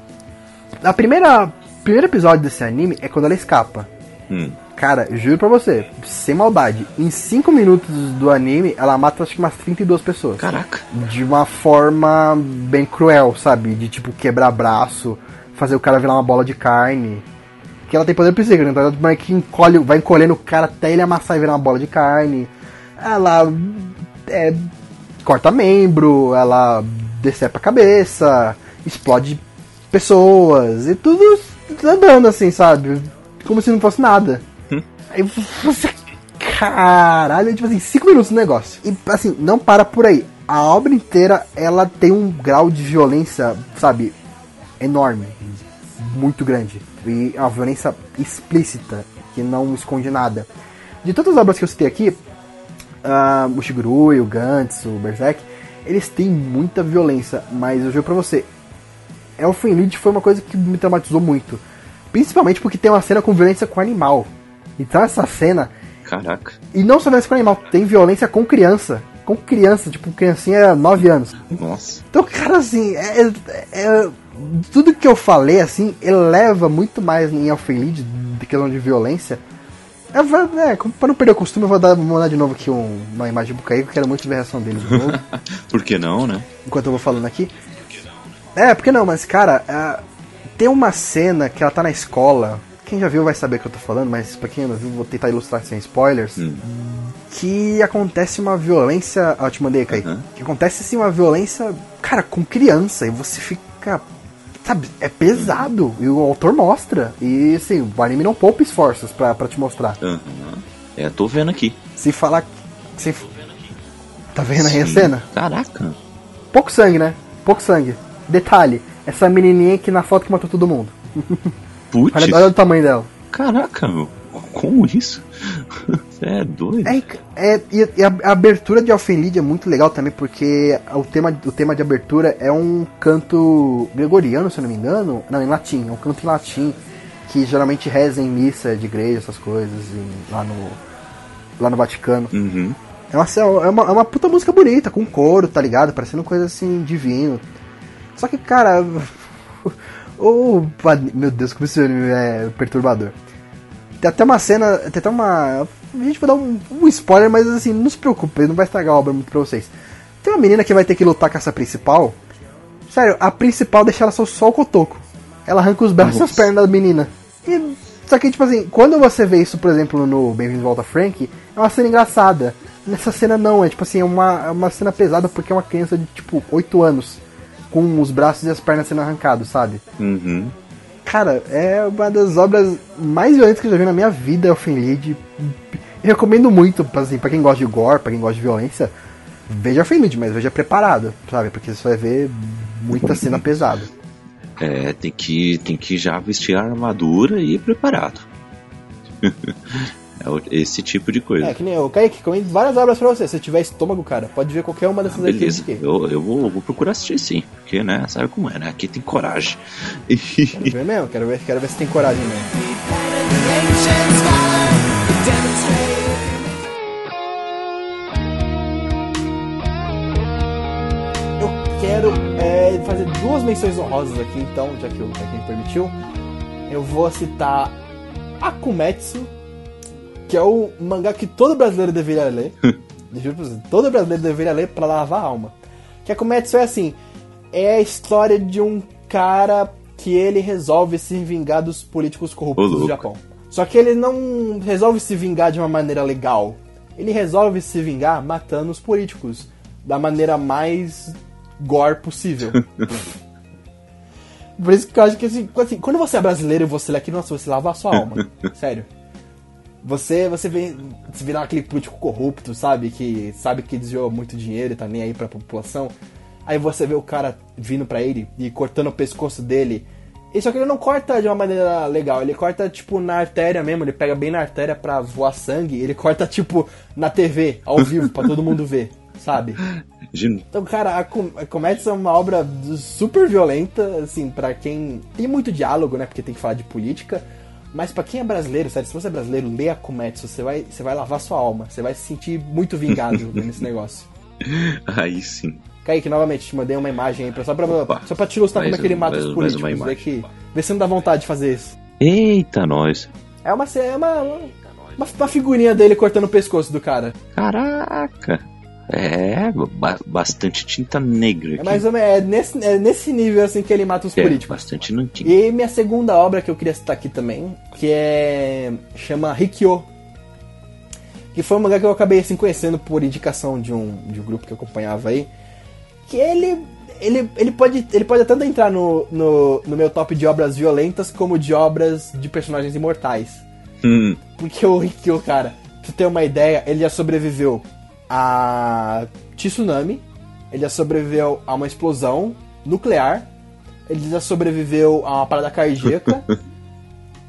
a primeira primeiro episódio desse anime é quando ela escapa. hum. Cara, juro pra você, sem maldade, em 5 minutos do anime, ela mata acho que umas 32 pessoas. Caraca. De uma forma bem cruel, sabe? De tipo quebrar braço, fazer o cara virar uma bola de carne. Que ela tem poder psíquico, né? Então ela que encolhe, vai encolhendo o cara até ele amassar e virar uma bola de carne. Ela é, corta membro, ela decepa a cabeça, explode pessoas e tudo andando assim, sabe? Como se não fosse nada. Aí você. Caralho, tipo assim, 5 minutos no negócio. E assim, não para por aí. A obra inteira ela tem um grau de violência, sabe, enorme. Muito grande. E é uma violência explícita, que não esconde nada. De todas as obras que eu citei aqui, ah, o Shigurui, o Gantz, o Berserk, eles têm muita violência, mas eu juro pra você, Elfen Lied foi uma coisa que me traumatizou muito. Principalmente porque tem uma cena com violência com animal. Então essa cena, Caraca. e não só violência com animal, tem violência com criança. Com criança, tipo, criancinha 9 anos. Nossa. Então, cara, assim, é, é- é- tudo que eu falei, assim, eleva muito mais em Elfen Lied, de questão de violência. Eu vou, é, como- pra não perder o costume, eu vou dar, mandar de novo aqui um- uma imagem do Bucaí, que eu quero muito ver a reação dele de novo. Por que não, né? enquanto eu vou falando aqui. É, porque não, mas cara, ah, tem uma cena que ela tá na escola. Quem já viu vai saber o que eu tô falando, mas pra quem não viu, vou tentar ilustrar sem spoilers. Hum. Que acontece uma violência. Ah, eu te mandei. Aham. Que acontece assim uma violência, cara, com criança. E você fica. Sabe, é pesado. E o autor mostra. E assim, o anime não poupa esforços pra, pra te mostrar. Aham. É, tô vendo aqui. Se falar. Se, tá vendo aí a cena? Caraca. Pouco sangue, né? Pouco sangue. Detalhe, essa menininha que na foto que matou todo mundo. Putz. Olha, olha o tamanho dela. Caraca, meu. Como isso? Você é doido? É, é, e, a, a abertura de Alfenlid é muito legal também, porque o tema, o tema de abertura é um canto gregoriano, se eu não me engano. Não, em latim, é um canto em latim, que geralmente reza em missa de igreja, essas coisas, em- lá, no, lá no Vaticano. Uhum. É uma, é, uma, é uma puta música bonita, com coro, tá ligado? Parecendo coisa assim, divino. Só que, cara. O. meu Deus, como isso é perturbador. Tem até uma cena. Tem até uma. A gente vai dar um, um spoiler, mas assim, não se preocupe, não vai estragar a obra muito pra vocês. Tem uma menina que vai ter que lutar com essa principal. Sério, a principal deixa ela só, só o cotoco. Ela arranca os braços e as pernas da menina. E, só que, tipo assim, quando você vê isso, por exemplo, no Bem-vindo de Volta Frank, é uma cena engraçada. Nessa cena não, é tipo assim, é uma, é uma cena pesada porque é uma criança de tipo 8 anos. Com os braços e as pernas sendo arrancados, sabe? Uhum. Cara, é uma das obras mais violentas que eu já vi na minha vida, Elfenlied. Eu recomendo muito, assim, pra quem gosta de gore, pra quem gosta de violência, veja Elfenlied, mas veja preparado, sabe? Porque você vai ver muita cena pesada. É, tem que, tem que já vestir a armadura e ir preparado. é esse tipo de coisa. É, que nem eu, Kaique, recomendo várias obras pra você. Se tiver estômago, cara, pode ver qualquer uma dessas aqui. Beleza, aqui. eu, eu vou, vou procurar assistir sim, porque, né, sabe como é, né? Aqui tem coragem. Quero ver mesmo, quero ver, quero ver se tem coragem mesmo. Eu quero é, fazer duas menções honrosas aqui, então, já que o me permitiu. Eu vou citar Akumetsu, que é o mangá que todo brasileiro deveria ler. Juro pra você, todo brasileiro deveria ler pra lavar a alma. Que Akumetsu é assim, é a história de um cara que ele resolve se vingar dos políticos corruptos do. Japão. Só que ele não resolve se vingar de uma maneira legal. Ele resolve se vingar matando os políticos da maneira mais gore possível. Por isso que eu acho que assim, quando você é brasileiro e você lê aqui, nossa, você lava a sua alma. Sério. Você, você vê se virar aquele político corrupto, sabe? Que sabe que desviou muito dinheiro e tá nem aí pra população. Aí você vê o cara vindo pra ele e cortando o pescoço dele. E só que ele não corta de uma maneira legal, ele corta tipo na artéria mesmo, ele pega bem na artéria pra voar sangue, ele corta tipo na TV, ao vivo, pra todo mundo ver, sabe? Então, cara, a, com a comédia é uma obra super violenta, assim, para quem. Tem muito diálogo, né? Porque tem que falar de política. Mas para quem é brasileiro, sério, se você é brasileiro, lê a Comédia, você vai, você vai lavar sua alma. Você vai se sentir muito vingado nesse negócio. Aí sim. Kaique, novamente, te mandei uma imagem aí pra, só, pra, só pra te ilustrar como é que ele mata os políticos. Vê, que, vê se não dá vontade de fazer isso. Eita, nós. É uma, é uma, uma, uma figurinha dele cortando o pescoço do cara. Caraca. É, ba bastante tinta negra. Aqui. É mais ou menos é nesse, é nesse nível assim que ele mata os é, políticos. Bastante nanquinho. E minha segunda obra que eu queria citar aqui também, que é. chama Rikyo. Que foi um lugar que eu acabei assim conhecendo por indicação de um, de um grupo que eu acompanhava aí. Que ele. Ele, ele, pode, ele pode tanto entrar no, no, no meu top de obras violentas como de obras de personagens imortais. Hum. Porque o Rikyo, cara, pra tu ter uma ideia, ele já sobreviveu a tsunami, ele já sobreviveu a uma explosão nuclear, ele já sobreviveu a uma parada cardíaca,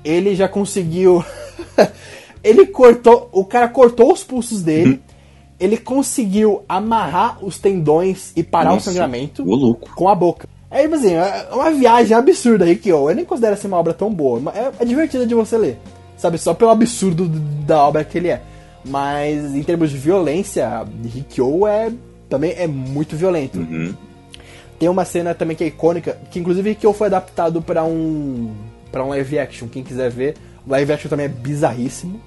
ele já conseguiu. ele cortou. O cara cortou os pulsos dele. Uhum. ele conseguiu amarrar os tendões e parar Nossa, o sangramento com a boca. É tipo assim, é uma viagem absurda aí que eu, eu nem considero essa uma obra tão boa, mas é, é divertida de você ler. Sabe, só pelo absurdo da obra que ele é. Mas em termos de violência, Rikyo é também é muito violento. Uhum. Tem uma cena também que é icônica, que inclusive Rikyo foi adaptado para um para um live action, quem quiser ver. O live action também é bizarríssimo.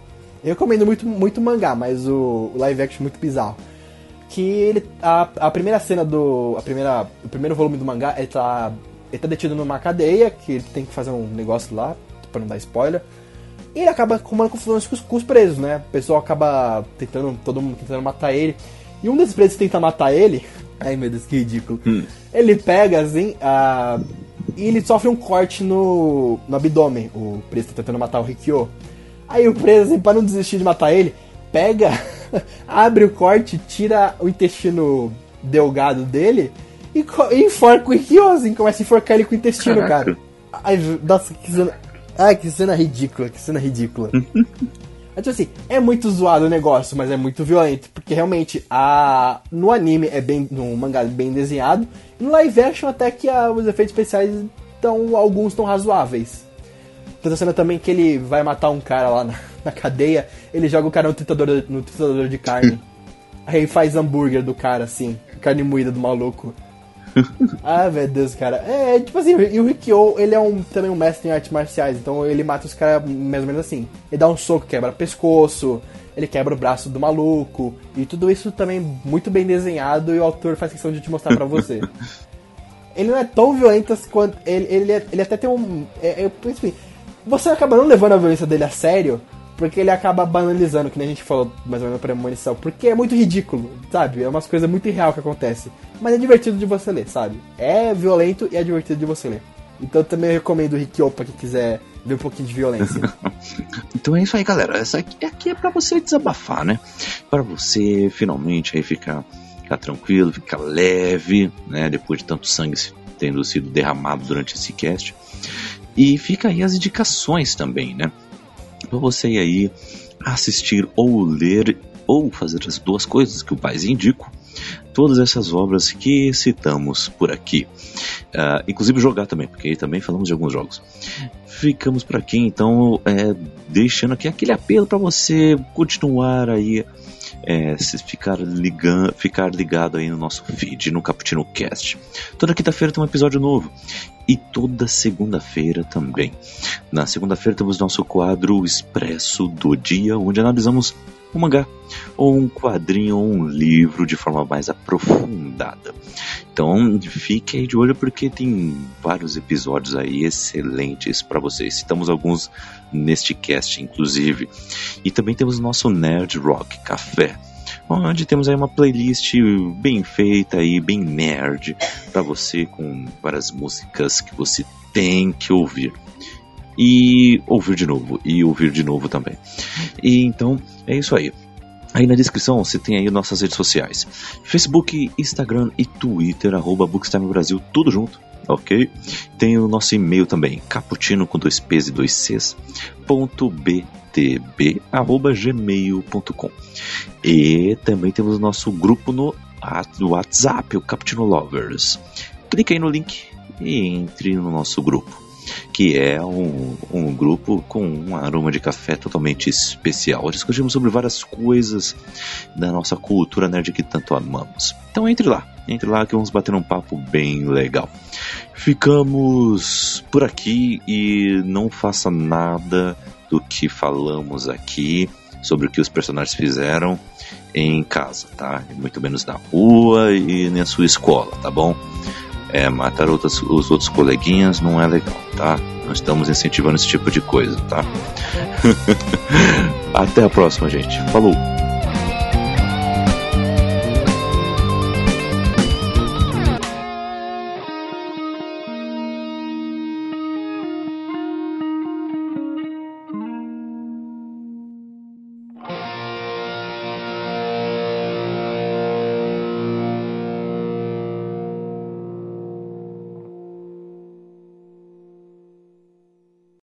Eu recomendo muito muito mangá, mas o, o live action é muito bizarro. Que ele a, a primeira cena do a primeira o primeiro volume do mangá, ele tá ele tá detido numa cadeia, que ele tem que fazer um negócio lá, para não dar spoiler. E ele acaba arrumando confusões com os, com os presos, né? O pessoal acaba tentando, todo mundo tentando matar ele. E um desses presos tenta matar ele. Ai meu Deus, que ridículo. Hum. Ele pega assim, uh, e ele sofre um corte no, no abdômen. O preso tá tentando matar o Rikyo. Aí o preso, assim, pra não desistir de matar ele, pega, abre o corte, tira o intestino delgado dele e, e enforca o Rikyo, assim, começa a enforcar ele com o intestino, Caraca. cara. Ai, nossa, que Ai, que cena ridícula, que cena ridícula. É tipo assim, é muito zoado o negócio, mas é muito violento. Porque realmente, a... no anime é bem. No mangá é bem desenhado. E no live action até que a... os efeitos especiais estão. alguns estão razoáveis. Tem cena também que ele vai matar um cara lá na, na cadeia, ele joga o cara no tritador, no tritador de carne. Aí faz hambúrguer do cara, assim, carne moída do maluco. Ah, meu Deus, cara. É, tipo assim, e o Rikyo, ele é um, também um mestre em artes marciais, então ele mata os caras mais ou menos assim. Ele dá um soco, quebra pescoço, ele quebra o braço do maluco, e tudo isso também muito bem desenhado e o autor faz questão de te mostrar para você. ele não é tão violento quanto. Ele, ele, é, ele até tem um. É, é, enfim, você acaba não levando a violência dele a sério, porque ele acaba banalizando, que nem a gente falou mais ou menos na premonição. Porque é muito ridículo, sabe? É umas coisas muito irreal que acontece. Mas é divertido de você ler, sabe? É violento e é divertido de você ler. Então também recomendo o Rikyo pra quem quiser ver um pouquinho de violência. então é isso aí, galera. Essa aqui, aqui é para você desabafar, né? Para você finalmente aí ficar, ficar tranquilo, ficar leve, né? Depois de tanto sangue tendo sido derramado durante esse cast. E fica aí as indicações também, né? Para você aí assistir ou ler ou fazer as duas coisas que o pais indico todas essas obras que citamos por aqui. Uh, inclusive jogar também, porque também falamos de alguns jogos. Ficamos por aqui, então, é, deixando aqui aquele apelo para você continuar aí, é, ficar, ligando, ficar ligado aí no nosso feed, no Cappuccino Cast. Toda quinta-feira tem um episódio novo e toda segunda-feira também. Na segunda-feira temos nosso quadro Expresso do Dia, onde analisamos um mangá, ou um quadrinho, ou um livro de forma mais aprofundada. Então fique aí de olho porque tem vários episódios aí excelentes para vocês. Citamos alguns neste cast, inclusive. E também temos o nosso Nerd Rock Café onde temos aí uma playlist bem feita e bem nerd para você com várias músicas que você tem que ouvir e ouvir de novo e ouvir de novo também. E então é isso aí. Aí na descrição você tem aí nossas redes sociais: Facebook, Instagram e Twitter, arroba Bookstime Brasil, tudo junto, ok? Tem o nosso e-mail também, caputino com dois P's e dois C's, ponto btb, arroba gmail.com. E também temos o nosso grupo no WhatsApp, o Caputino Lovers. Clique aí no link e entre no nosso grupo que é um, um grupo com um aroma de café totalmente especial. Discutimos sobre várias coisas da nossa cultura nerd que tanto amamos. Então entre lá, entre lá que vamos bater um papo bem legal. Ficamos por aqui e não faça nada do que falamos aqui sobre o que os personagens fizeram em casa, tá? Muito menos na rua e na sua escola, tá bom? É, matar outras, os outros coleguinhas não é legal, tá? Nós estamos incentivando esse tipo de coisa, tá? Até a próxima, gente. Falou!